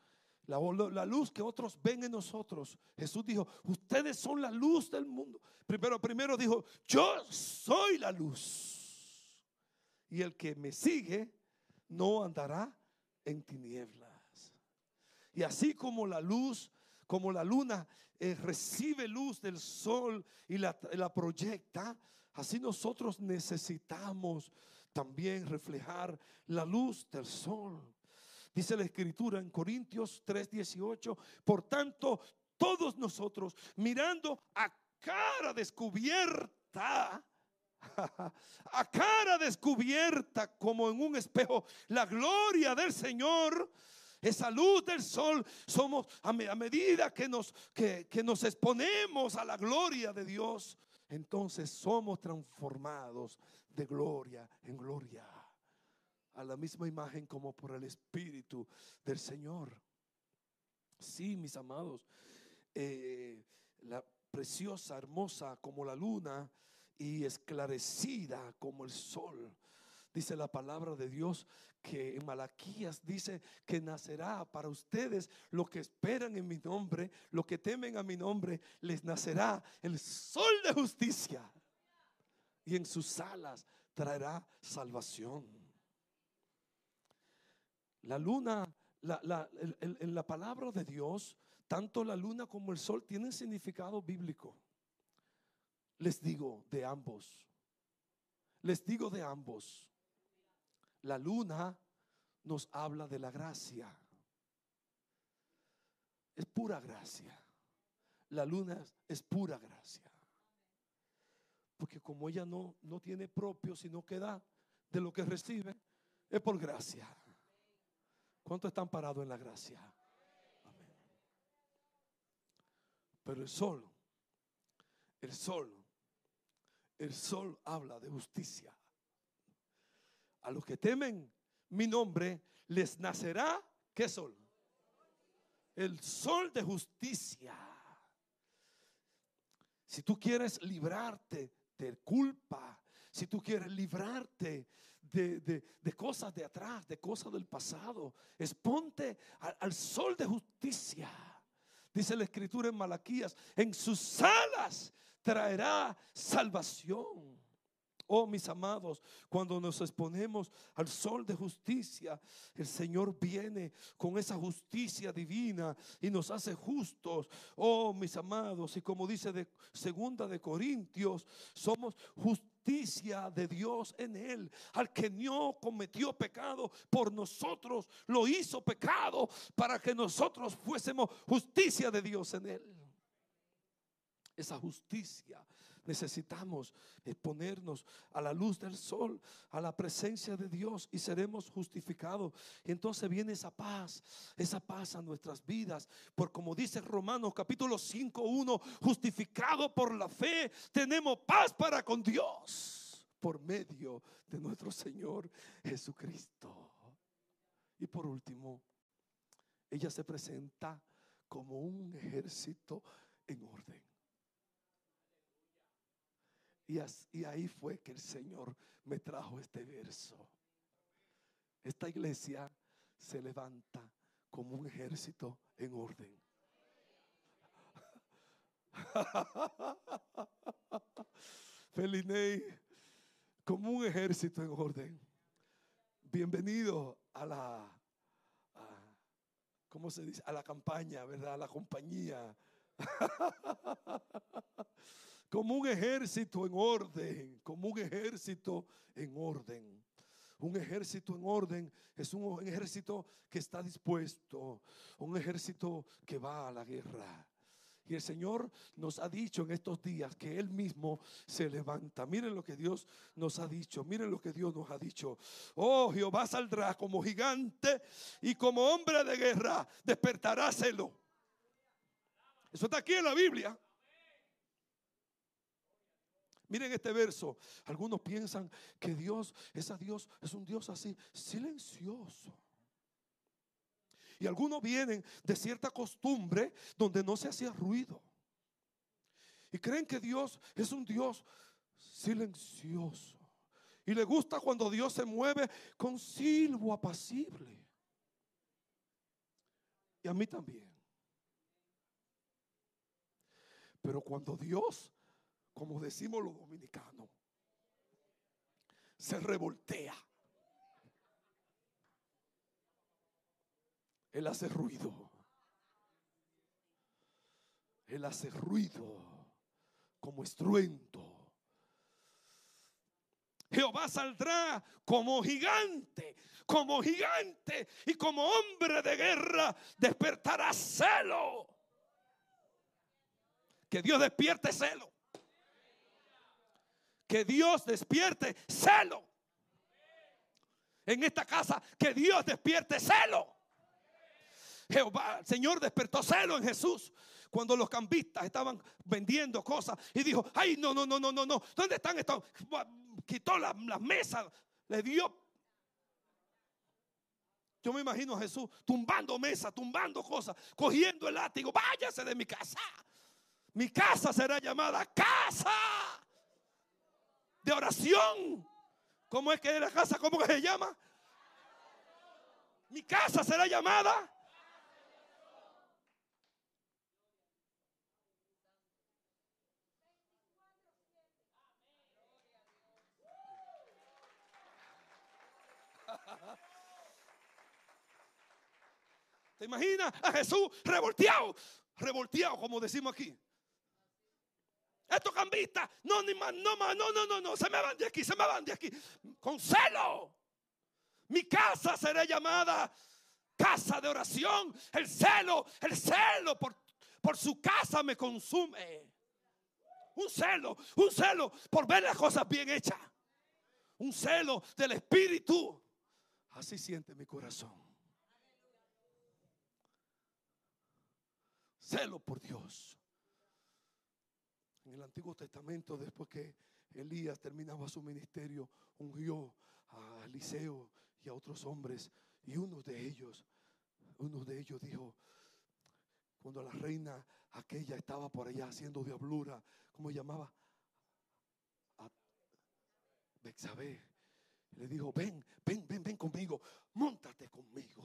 la, la, luz que otros ven en nosotros. Jesús dijo, ustedes son la luz del mundo. Primero, primero dijo, yo soy la luz. Y el que me sigue no andará en tinieblas. Y así como la luz, como la luna eh, recibe luz del sol y la, la proyecta, así nosotros necesitamos también reflejar la luz del sol. Dice la escritura en Corintios 3:18, por tanto, todos nosotros mirando a cara descubierta, [laughs] a cara descubierta como en un espejo, la gloria del Señor, esa luz del sol, somos a, medida que nos, que, que nos exponemos a la gloria de Dios, entonces somos transformados de gloria en gloria, a la misma imagen como por el Espíritu del Señor. Sí, mis amados, eh, la preciosa, hermosa como la luna y esclarecida como el sol. Dice la palabra de Dios que en Malaquías dice que nacerá para ustedes lo que esperan en mi nombre, lo que temen a mi nombre, les nacerá el sol de justicia y en sus alas traerá salvación. La luna, en la palabra de Dios, tanto la luna como el sol tienen significado bíblico. Les digo de ambos. Les digo de ambos. La luna nos habla de la gracia. Es pura gracia. La luna es pura gracia. Porque como ella no, no tiene propio, sino que da de lo que recibe, es por gracia. ¿Cuántos están parados en la gracia? Pero el sol, el sol, el sol habla de justicia. A los que temen mi nombre, les nacerá, ¿qué sol? El sol de justicia. Si tú quieres librarte de culpa, si tú quieres librarte de, cosas de atrás, de cosas del pasado, exponte al, al sol de justicia. Dice la escritura en Malaquías, en sus alas traerá salvación. Oh, mis amados, cuando nos exponemos al sol de justicia, el Señor viene con esa justicia divina y nos hace justos. Oh, mis amados, y como dice de segunda de Corintios, somos justicia de Dios en él. Al que no cometió pecado por nosotros, lo hizo pecado para que nosotros fuésemos justicia de Dios en él. Esa justicia necesitamos exponernos a la luz del sol, a la presencia de Dios y seremos justificados. Y entonces viene esa paz, esa paz a nuestras vidas. Por como dice Romanos capítulo 5, 1, justificado por la fe, tenemos paz para con Dios por medio de nuestro Señor Jesucristo. Y por último, ella se presenta como un ejército en orden. Y, ahí fue que el Señor me trajo este verso. Esta iglesia se levanta como un ejército en orden. [laughs] Felinei, como un ejército en orden. Bienvenido a la, ¿cómo se dice? A la campaña, ¿verdad? A la compañía. [laughs] como un ejército en orden, como un ejército en orden. Un ejército en orden es un ejército que está dispuesto, un ejército que va a la guerra. Y el Señor nos ha dicho en estos días que Él mismo se levanta. Miren lo que Dios nos ha dicho. Miren lo que Dios nos ha dicho. Oh, Jehová saldrá como gigante y como hombre de guerra despertará celo. Eso está aquí en la Biblia. Miren este verso. Algunos piensan que Dios es a Dios, es un Dios así, silencioso. Y algunos vienen de cierta costumbre donde no se hacía ruido. Y creen que Dios es un Dios silencioso. Y le gusta cuando Dios se mueve con silbo apacible. Y a mí también. Pero cuando Dios, como decimos los dominicanos, se revoltea Él hace ruido. Él hace ruido como estruendo. Jehová saldrá como gigante, como gigante y como hombre de guerra despertará celo. Que Dios despierte celo. Que Dios despierte celo. En esta casa, que Dios despierte celo. Jehová, el Señor despertó celo en Jesús cuando los cambistas estaban vendiendo cosas y dijo, ay, no, no, no, no, no, no, ¿dónde están estos? Quitó las mesas, le dio. Yo me imagino a Jesús tumbando mesas, tumbando cosas, cogiendo el látigo, váyase de mi casa. Mi casa será llamada casa de oración. ¿Cómo es que es la casa? ¿Cómo que se llama? Mi casa será llamada ¿Te imaginas a Jesús revolteado? Revolteado, como decimos aquí. Estos cambistas, no, ni más, no más, no, no, no, no, se me van de aquí, se me van de aquí. Con celo. Mi casa será llamada casa de oración. El celo, el celo por, por su casa me consume. Un celo, un celo por ver las cosas bien hechas. Un celo del Espíritu. Así siente mi corazón. celo por Dios. En el Antiguo Testamento, después que Elías terminaba su ministerio, ungió a Eliseo y a otros hombres. Y uno de ellos, uno de ellos dijo, cuando la reina aquella estaba por allá haciendo diablura, ¿cómo llamaba? A Bexabé. Le dijo, ven, ven, ven, ven conmigo, montate conmigo.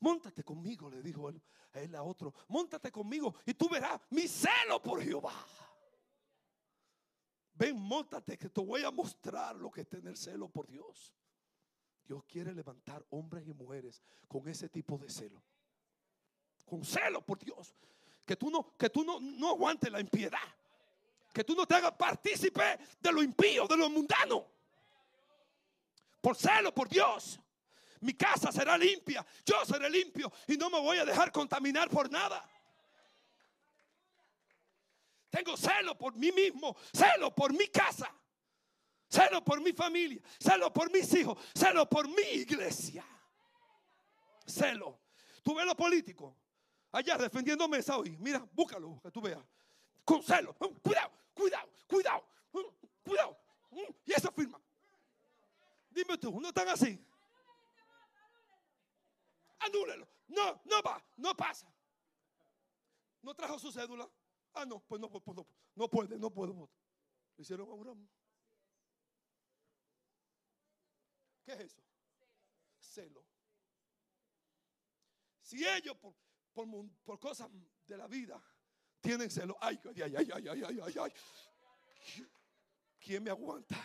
Móntate conmigo, le dijo él, a él a otro. Móntate conmigo y tú verás mi celo por Jehová. Ven, móntate que te voy a mostrar lo que es tener celo por Dios. Dios quiere levantar hombres y mujeres con ese tipo de celo. Con celo por Dios. Que tú no, que tú no, no aguantes la impiedad. Que tú no te hagas partícipe de lo impío, de lo mundano. Por celo por Dios mi casa será limpia, yo seré limpio y no me voy a dejar contaminar por nada. Tengo celo por mí mismo, celo por mi casa, celo por mi familia, celo por mis hijos, celo por mi iglesia. Celo. Tú ves lo político allá defendiendo mesa hoy. Mira, búscalo, que tú veas. Con celo. Cuidado, cuidado, cuidado, cuidado. Y esa firma. Dime tú, ¿no están así? anúlelo. No, no va, no pasa. ¿No trajo su cédula? Ah, no, pues no, pues, no, no puede, no puedo. Lo hicieron a ¿Qué es eso? Celo. Si ellos por, por, por, cosas de la vida tienen celo, ay, ay, ay, ay, ay, ay, ay, ay. ¿Quién me aguanta?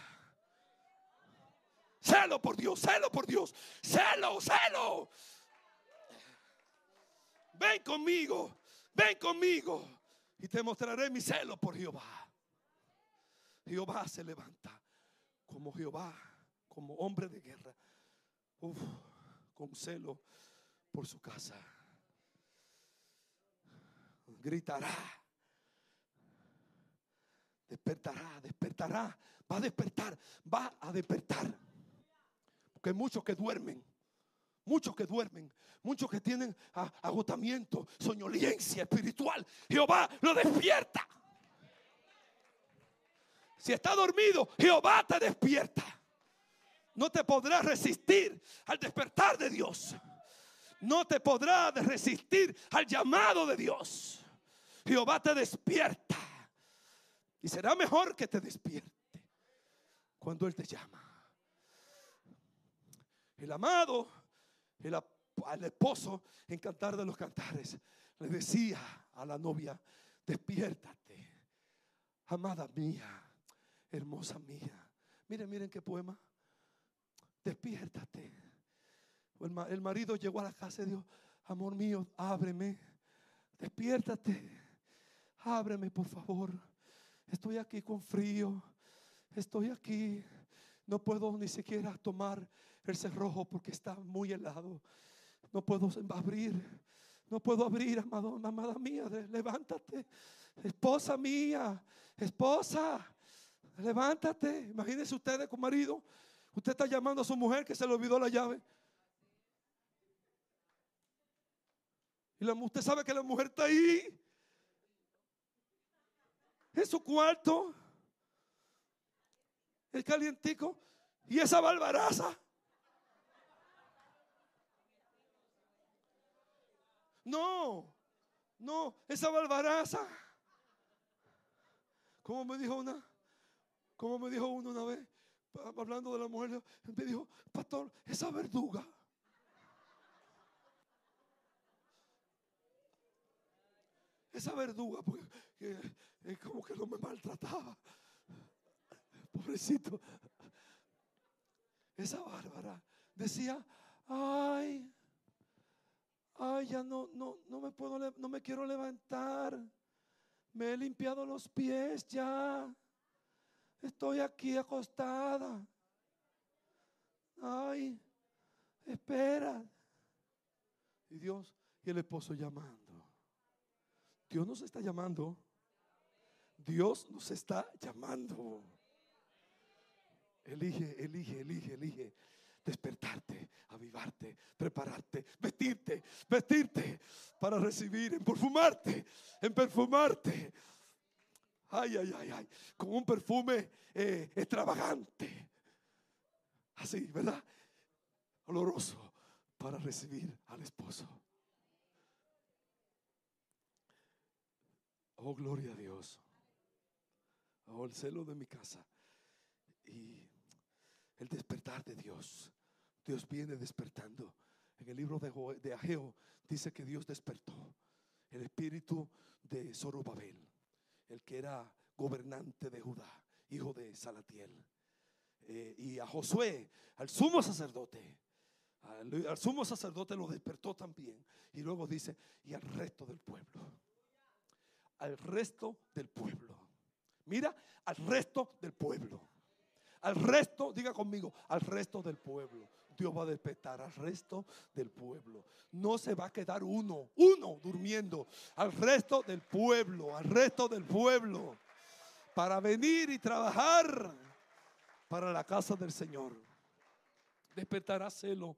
Celo por Dios, celo por Dios, celo, celo. Ven conmigo, ven conmigo y te mostraré mi celo por Jehová. Jehová se levanta como Jehová, como hombre de guerra, con celo por su casa. Gritará Despertará, despertará, va a despertar, va a despertar. Porque hay muchos que duermen, muchos que duermen, muchos que tienen agotamiento, soñoliencia espiritual. Jehová lo despierta. Si está dormido, Jehová te despierta. No te podrás resistir al despertar de Dios. No te podrás resistir al llamado de Dios. Jehová te despierta. Y será mejor que te despierte cuando Él te llama. El amado, el, al esposo en cantar de los cantares, le decía a la novia, despiértate, amada mía, hermosa mía. Miren, miren qué poema. Despiértate. El marido llegó a la casa y dijo, amor mío, ábreme, despiértate, ábreme por favor. Estoy aquí con frío. Estoy aquí. No puedo ni siquiera tomar el cerrojo porque está muy helado. No puedo abrir. No puedo abrir, amado, amada mía. Levántate. Esposa mía. Esposa. Levántate. Imagínense ustedes con marido. Usted está llamando a su mujer que se le olvidó la llave. Y la, usted sabe que la mujer está ahí en su cuarto, el calientico, y esa barbaraza. No, no, esa barbaraza. Como me dijo una, como me dijo uno una vez, hablando de la mujer, me dijo, pastor, esa verduga. Esa verduga, porque es como que no me maltrataba. [laughs] Pobrecito. Esa bárbara decía, ay, ay, ya no, no, no me puedo, no me quiero levantar. Me he limpiado los pies ya. Estoy aquí acostada. Ay, espera. Y Dios y el esposo llamando. Dios nos está llamando. Dios nos está llamando. Elige, elige, elige, elige. Despertarte, avivarte, prepararte, vestirte, vestirte para recibir, en perfumarte, en perfumarte. Ay, ay, ay, ay, con un perfume eh, extravagante. Así, ¿verdad? Oloroso para recibir al esposo. Oh, gloria a Dios. Oh, el celo de mi casa. Y el despertar de Dios. Dios viene despertando. En el libro de, Ageo dice que Dios despertó el espíritu de Zorobabel, el que era gobernante de Judá, hijo de Salatiel. Eh, y a Josué, al sumo sacerdote, al sumo sacerdote lo despertó también. Y luego dice, y al resto del pueblo al resto del pueblo. Mira, al resto del pueblo. Al resto, diga conmigo, al resto del pueblo. Dios va a despertar al resto del pueblo. No se va a quedar uno, uno durmiendo. Al resto del pueblo, al resto del pueblo. Para venir y trabajar para la casa del Señor. Despertará celo,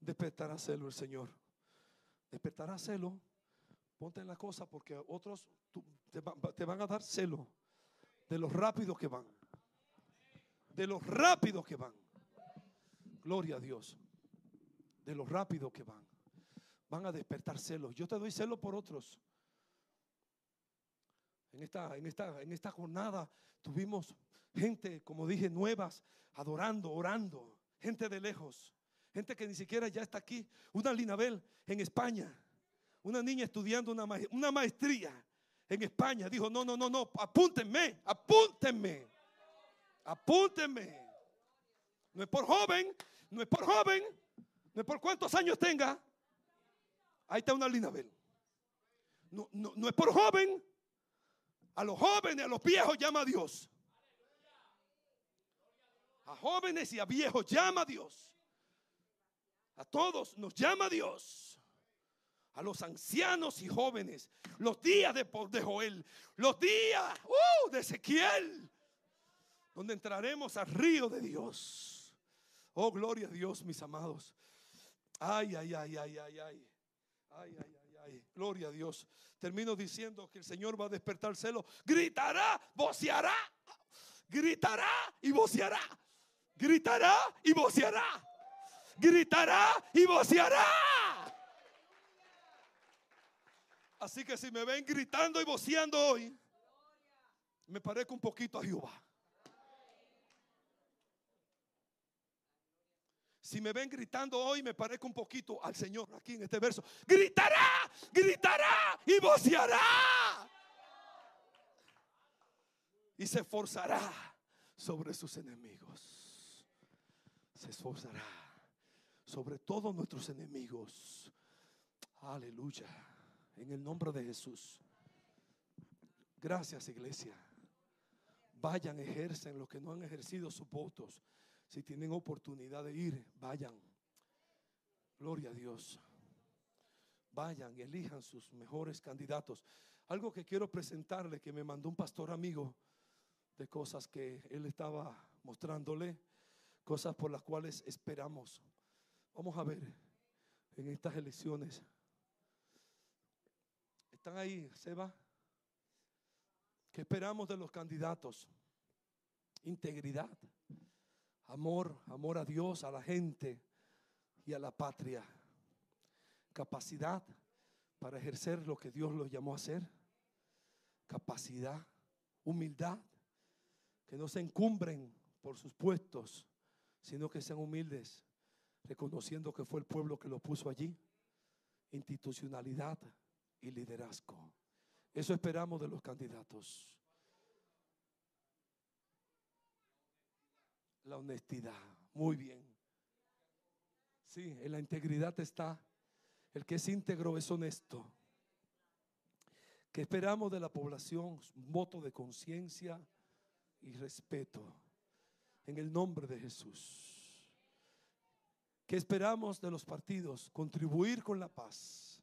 despertará celo el Señor. Despertará celo Ponte en la cosa porque otros te, van a dar celo de los rápidos que van. De los rápidos que van. Gloria a Dios. De los rápidos que van. Van a despertar celos. Yo te doy celo por otros. En esta, en esta, en esta jornada tuvimos gente, como dije, nuevas, adorando, orando. Gente de lejos. Gente que ni siquiera ya está aquí. Una Linabel en España una niña estudiando una, una maestría en España dijo, no, no, no, no, apúntenme, apúntenme, apúntenme. No es por joven, no es por joven, no es por cuántos años tenga. Ahí está una Linabel. No, no, no es por joven. A los jóvenes, a los viejos llama a Dios. A jóvenes y a viejos llama a Dios. A todos nos llama Dios a los ancianos y jóvenes, los días de, de Joel, los días uh, de Ezequiel, donde entraremos al río de Dios. Oh, gloria a Dios, mis amados. Ay, ay, ay, ay, ay, ay. Ay, ay, ay, ay. Gloria a Dios. Termino diciendo que el Señor va a despertar celo. Gritará, voceará. Gritará y voceará. Gritará y voceará. Gritará y voceará. Así que si me ven gritando y voceando hoy, me parezco un poquito a Jehová. Si me ven gritando hoy, me parezco un poquito al Señor aquí en este verso. Gritará, gritará y voceará. Y se esforzará sobre sus enemigos. Se esforzará sobre todos nuestros enemigos. Aleluya. En el nombre de Jesús. Gracias, iglesia. Vayan, ejercen los que no han ejercido sus votos. Si tienen oportunidad de ir, vayan. Gloria a Dios. Vayan y elijan sus mejores candidatos. Algo que quiero presentarle que me mandó un pastor amigo de cosas que él estaba mostrándole, cosas por las cuales esperamos. Vamos a ver en estas elecciones. ¿Están ahí, Seba? ¿Qué esperamos de los candidatos? Integridad amor, amor a Dios, a la gente y a la patria. Capacidad para ejercer lo que Dios los llamó a hacer. Capacidad, humildad, que no se encumbren por sus puestos, sino que sean humildes, reconociendo que fue el pueblo que los puso allí. Institucionalidad y liderazgo. Eso esperamos de los candidatos. La honestidad. Muy bien. Sí, en la integridad está. El que es íntegro es honesto. Que esperamos de la población? Voto de conciencia y respeto. En el nombre de Jesús. ¿Qué esperamos de los partidos? Contribuir con la paz.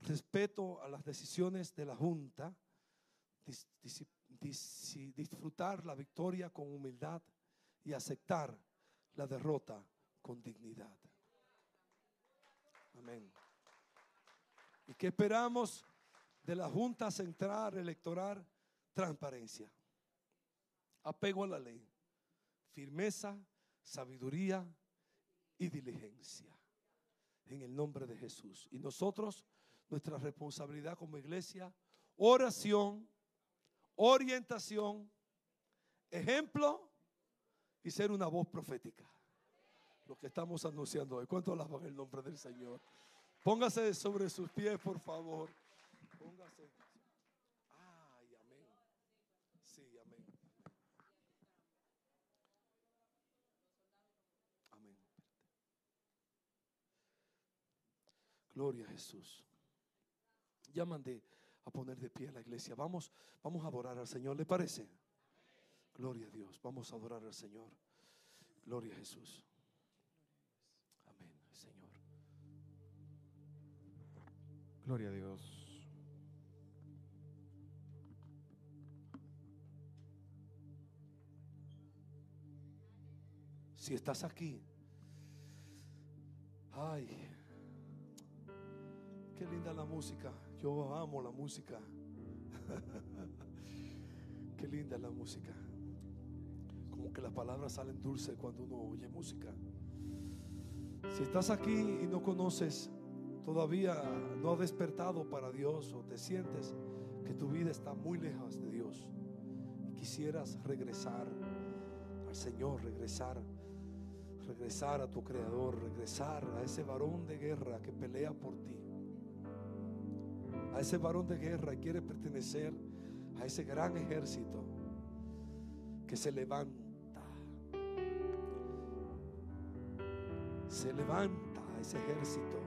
Respeto a las decisiones de la Junta. disfrutar la victoria con humildad y aceptar la derrota con dignidad. Amén. ¿Y qué esperamos de la Junta Central Electoral? Transparencia, apego a la ley, firmeza, sabiduría y diligencia. En el nombre de Jesús. Y nosotros, nuestra responsabilidad como iglesia, oración, orientación, ejemplo y ser una voz profética. Lo que estamos anunciando hoy. ¿Cuánto alaban el nombre del Señor? Póngase sobre sus pies, por favor. Póngase. Ay, amén. Sí, amén. Amén. Gloria a Jesús. Ya mandé a poner de pie a la iglesia. Vamos, vamos a adorar al Señor. ¿Le parece? Gloria a Dios. Vamos a adorar al Señor. Gloria a Jesús. Amén, Señor. Gloria a Dios. Si estás aquí, ay, qué linda la música. Yo amo la música. [laughs] qué linda la música que las palabras salen dulces cuando uno oye música. Si estás aquí y no conoces, todavía no has despertado para Dios o te sientes que tu vida está muy lejos de Dios y quisieras regresar al Señor, regresar, regresar a tu Creador, regresar a ese varón de guerra que pelea por ti, a ese varón de guerra y quiere pertenecer a ese gran ejército que se levanta se levanta ese ejército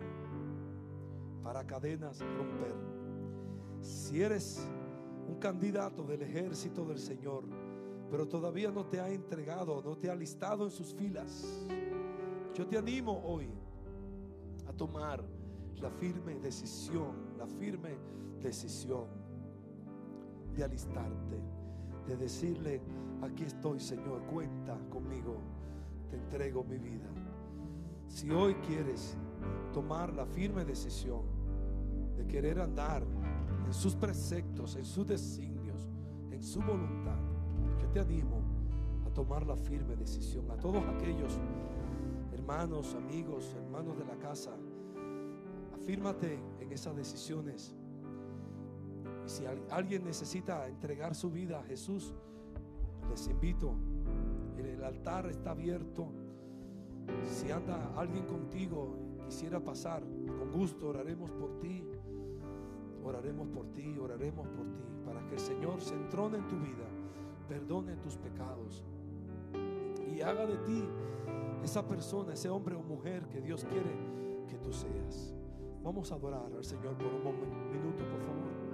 para cadenas romper. Si eres un candidato del ejército del Señor, pero todavía no te ha entregado, no te ha listado en sus filas, yo te animo hoy a tomar la firme decisión, la firme decisión de alistarte, de decirle, aquí estoy Señor, cuenta conmigo, te entrego mi vida. Si hoy quieres tomar la firme decisión de querer andar en sus preceptos, en sus designios, en su voluntad, yo te animo a tomar la firme decisión. A todos aquellos hermanos, amigos, hermanos de la casa, afírmate en esas decisiones. Y si alguien necesita entregar su vida a Jesús, les invito, el altar está abierto. Si anda alguien contigo quisiera pasar, con gusto oraremos por ti. Oraremos por ti, oraremos por ti, para que el Señor se entrone en tu vida, perdone tus pecados y haga de ti esa persona, ese hombre o mujer que Dios quiere que tú seas. Vamos a adorar al Señor por un minuto, por favor.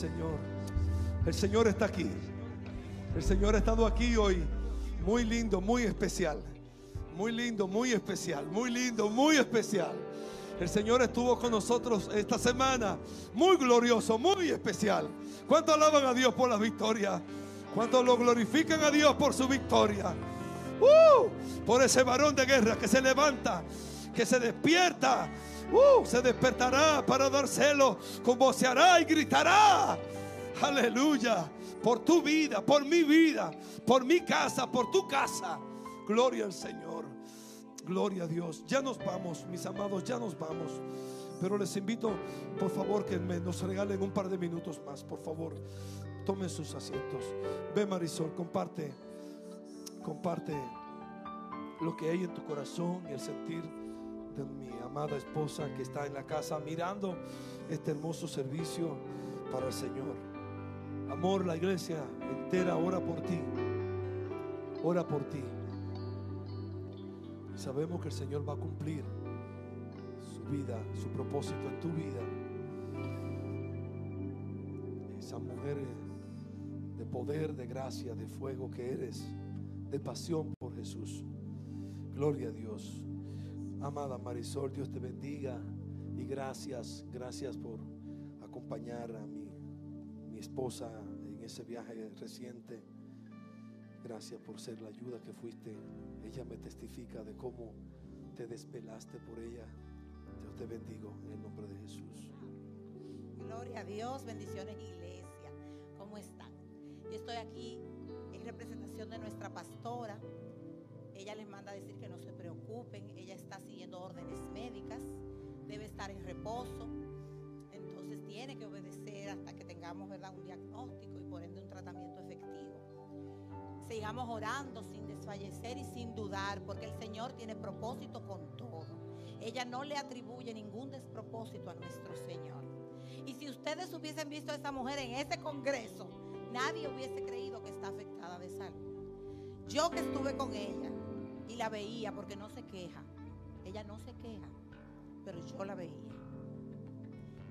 Señor. El Señor está aquí. El Señor ha estado aquí hoy. Muy lindo, muy especial. Muy lindo, muy especial. Muy lindo, muy especial. El Señor estuvo con nosotros esta semana. Muy glorioso, muy especial. ¿Cuánto alaban a Dios por la victoria? ¿Cuánto lo glorifican a Dios por su victoria? ¡Uh! por ese varón de guerra que se levanta, que se despierta Uh, se despertará para dar celo, hará y gritará. Aleluya. Por tu vida, por mi vida, por mi casa, por tu casa. Gloria al Señor. Gloria a Dios. Ya nos vamos, mis amados, ya nos vamos. Pero les invito, por favor, que nos regalen un par de minutos más, por favor. Tomen sus asientos. Ve Marisol, comparte comparte lo que hay en tu corazón y el sentir mi amada esposa que está en la casa mirando este hermoso servicio para el Señor. Amor, la iglesia entera ora por ti. Ora por ti. Sabemos que el Señor va a cumplir su vida, su propósito en tu vida. Esa mujer de poder, de gracia, de fuego que eres, de pasión por Jesús. Gloria a Dios. Amada Marisol, Dios te bendiga y gracias, gracias por acompañar a mi, mi esposa en ese viaje reciente. Gracias por ser la ayuda que fuiste. Ella me testifica de cómo te despelaste por ella. Dios te bendigo en el nombre de Jesús. Gloria a Dios, bendiciones iglesia. ¿Cómo están? Yo estoy aquí en representación de nuestra pastora. Ella les manda a decir que no se preocupen. Ella está siguiendo órdenes médicas. Debe estar en reposo. Entonces tiene que obedecer hasta que tengamos ¿verdad? un diagnóstico y por ende un tratamiento efectivo. Sigamos orando sin desfallecer y sin dudar, porque el Señor tiene propósito con todo. Ella no le atribuye ningún despropósito a nuestro Señor. Y si ustedes hubiesen visto a esa mujer en ese congreso, nadie hubiese creído que está afectada de salud. Yo que estuve con ella y la veía porque no se queja. Ella no se queja, pero yo la veía.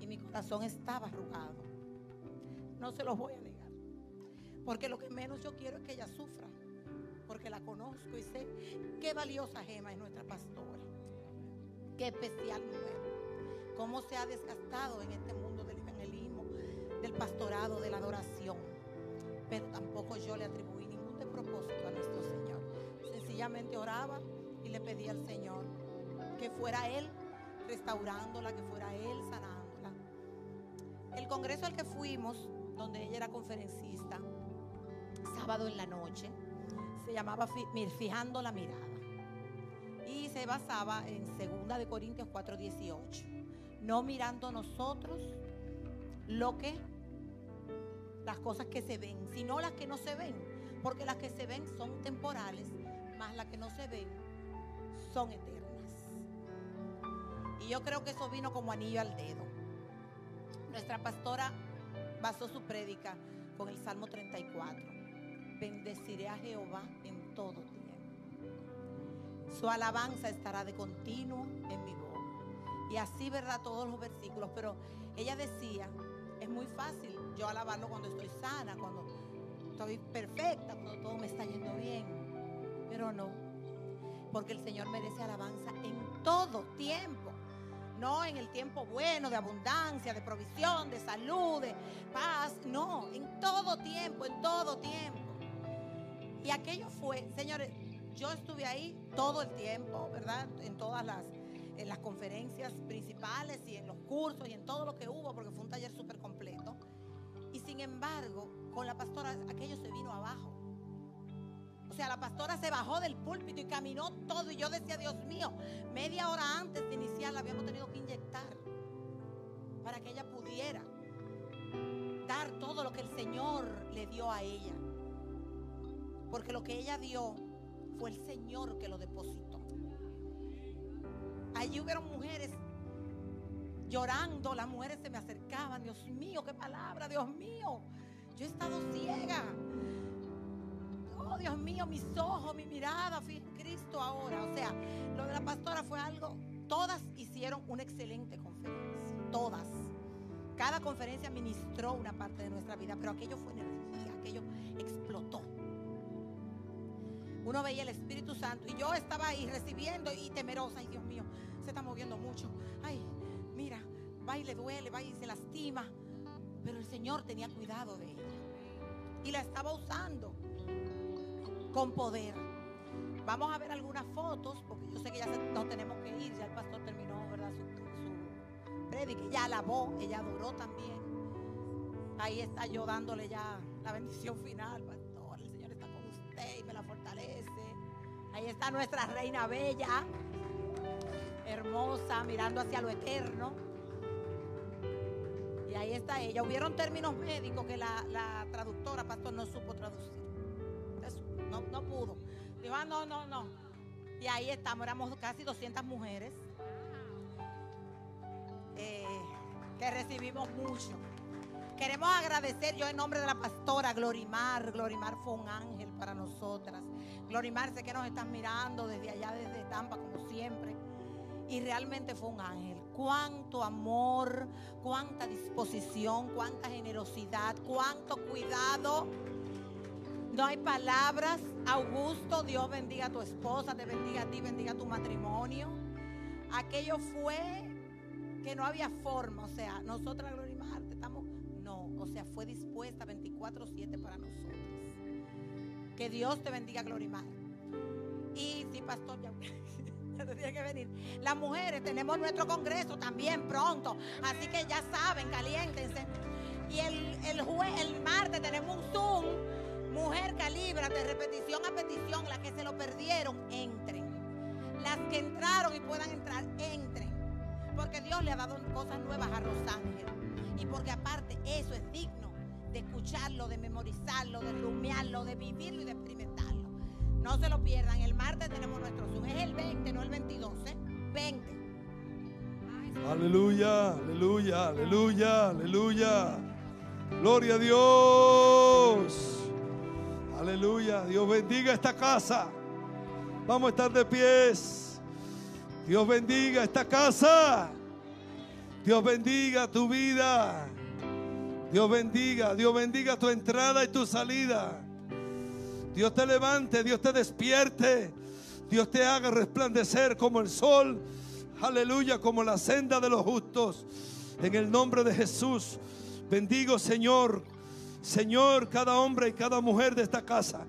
Y mi corazón estaba arrugado. No se los voy a negar. Porque lo que menos yo quiero es que ella sufra. Porque la conozco y sé qué valiosa gema es nuestra pastora. Qué especial mujer. Cómo se ha desgastado en este mundo del evangelismo, del pastorado, de la adoración. Pero tampoco yo le atribuí ningún despropósito a nuestro Señor. Sencillamente oraba y le pedía al Señor que fuera Él restaurándola, que fuera Él sanándola. El congreso al que fuimos, donde ella era conferencista, sábado en la noche, se llamaba Fijando la Mirada. Y se basaba en 2 de Corintios 4:18. No mirando nosotros lo que, las cosas que se ven, sino las que no se ven. Porque las que se ven son temporales, más las que no se ven son eternas. Y yo creo que eso vino como anillo al dedo. Nuestra pastora basó su prédica con el Salmo 34. Bendeciré a Jehová en todo tiempo. Su alabanza estará de continuo en mi boca. Y así, ¿verdad? Todos los versículos. Pero ella decía, es muy fácil yo alabarlo cuando estoy sana, cuando estoy perfecta, cuando todo me está yendo bien. Pero no, porque el Señor merece alabanza en todo tiempo. No en el tiempo bueno, de abundancia, de provisión, de salud, de paz. No, en todo tiempo, en todo tiempo. Y aquello fue, señores, yo estuve ahí todo el tiempo, ¿verdad? En todas las, en las conferencias principales y en los cursos y en todo lo que hubo, porque fue un taller súper completo. Y sin embargo, con la pastora aquello se vino abajo. O sea, la pastora se bajó del púlpito y caminó todo. Y yo decía, Dios mío, media hora antes de iniciar la habíamos tenido que inyectar para que ella pudiera dar todo lo que el Señor le dio a ella. Porque lo que ella dio fue el Señor que lo depositó. Allí hubieron mujeres llorando, las mujeres se me acercaban, Dios mío, qué palabra, Dios mío. Yo he estado ciega. Oh, Dios mío, mis ojos, mi mirada, fui en Cristo ahora. O sea, lo de la pastora fue algo, todas hicieron una excelente conferencia, todas. Cada conferencia ministró una parte de nuestra vida, pero aquello fue energía, aquello explotó uno veía el Espíritu Santo y yo estaba ahí recibiendo y temerosa, ay Dios mío, se está moviendo mucho, ay, mira, va y le duele, va y se lastima, pero el Señor tenía cuidado de ella y la estaba usando con poder. Vamos a ver algunas fotos, porque yo sé que ya nos tenemos que ir, ya el pastor terminó, ¿verdad? Su, su prédica, ya alabó, ella adoró también. Ahí está yo dándole ya la bendición final, pastor, el Señor está con usted y me la fortalece. Ahí está nuestra reina bella, hermosa, mirando hacia lo eterno. Y ahí está ella. Hubieron términos médicos que la, la traductora, pastor, no supo traducir. No, no pudo. Dijo, ah, no, no, no. Y ahí estamos, éramos casi 200 mujeres eh, que recibimos mucho. Queremos agradecer yo en nombre de la pastora Glorimar. Glorimar fue un ángel para nosotras. Glorimar, sé que nos estás mirando desde allá, desde Tampa, como siempre. Y realmente fue un ángel. Cuánto amor, cuánta disposición, cuánta generosidad, cuánto cuidado. No hay palabras. Augusto, Dios bendiga a tu esposa, te bendiga a ti, bendiga a tu matrimonio. Aquello fue que no había forma. O sea, nosotras, Glorimar, estamos. No, o sea, fue dispuesta 24-7 para nosotros. Que Dios te bendiga, Glorimar. Y sí, pastor, ya, [laughs] ya tenía que venir. Las mujeres tenemos nuestro congreso también pronto. Así que ya saben, caliéntense. Y el, el, el martes tenemos un Zoom. Mujer, calíbrate, repetición a petición. Las que se lo perdieron, entren. Las que entraron y puedan entrar, entren. Porque Dios le ha dado cosas nuevas a Rosángel. Y porque aparte eso es digno de escucharlo, de memorizarlo, de rumiarlo, de vivirlo y de experimentarlo. No se lo pierdan. El martes tenemos nuestro Zoom. Es el 20, no el 22. ¿eh? 20. Aleluya, aleluya, aleluya, aleluya. Gloria a Dios. Aleluya. Dios bendiga esta casa. Vamos a estar de pies. Dios bendiga esta casa. Dios bendiga tu vida. Dios bendiga, Dios bendiga tu entrada y tu salida. Dios te levante, Dios te despierte. Dios te haga resplandecer como el sol. Aleluya, como la senda de los justos. En el nombre de Jesús. Bendigo, Señor. Señor, cada hombre y cada mujer de esta casa.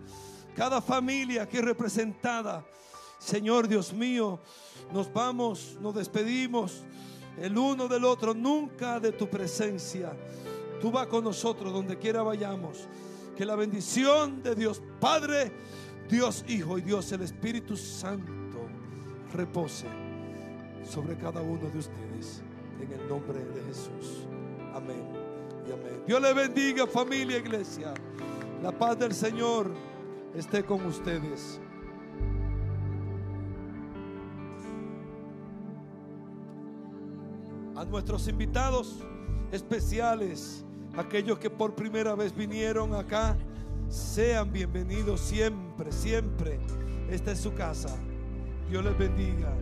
Cada familia aquí representada. Señor Dios mío, nos vamos, nos despedimos el uno del otro, nunca de tu presencia. Tú vas con nosotros donde quiera vayamos. Que la bendición de Dios Padre, Dios Hijo y Dios el Espíritu Santo repose sobre cada uno de ustedes. En el nombre de Jesús. Amén. Dios le bendiga familia, iglesia. La paz del Señor esté con ustedes. A nuestros invitados especiales, aquellos que por primera vez vinieron acá, sean bienvenidos siempre, siempre. Esta es su casa. Dios les bendiga.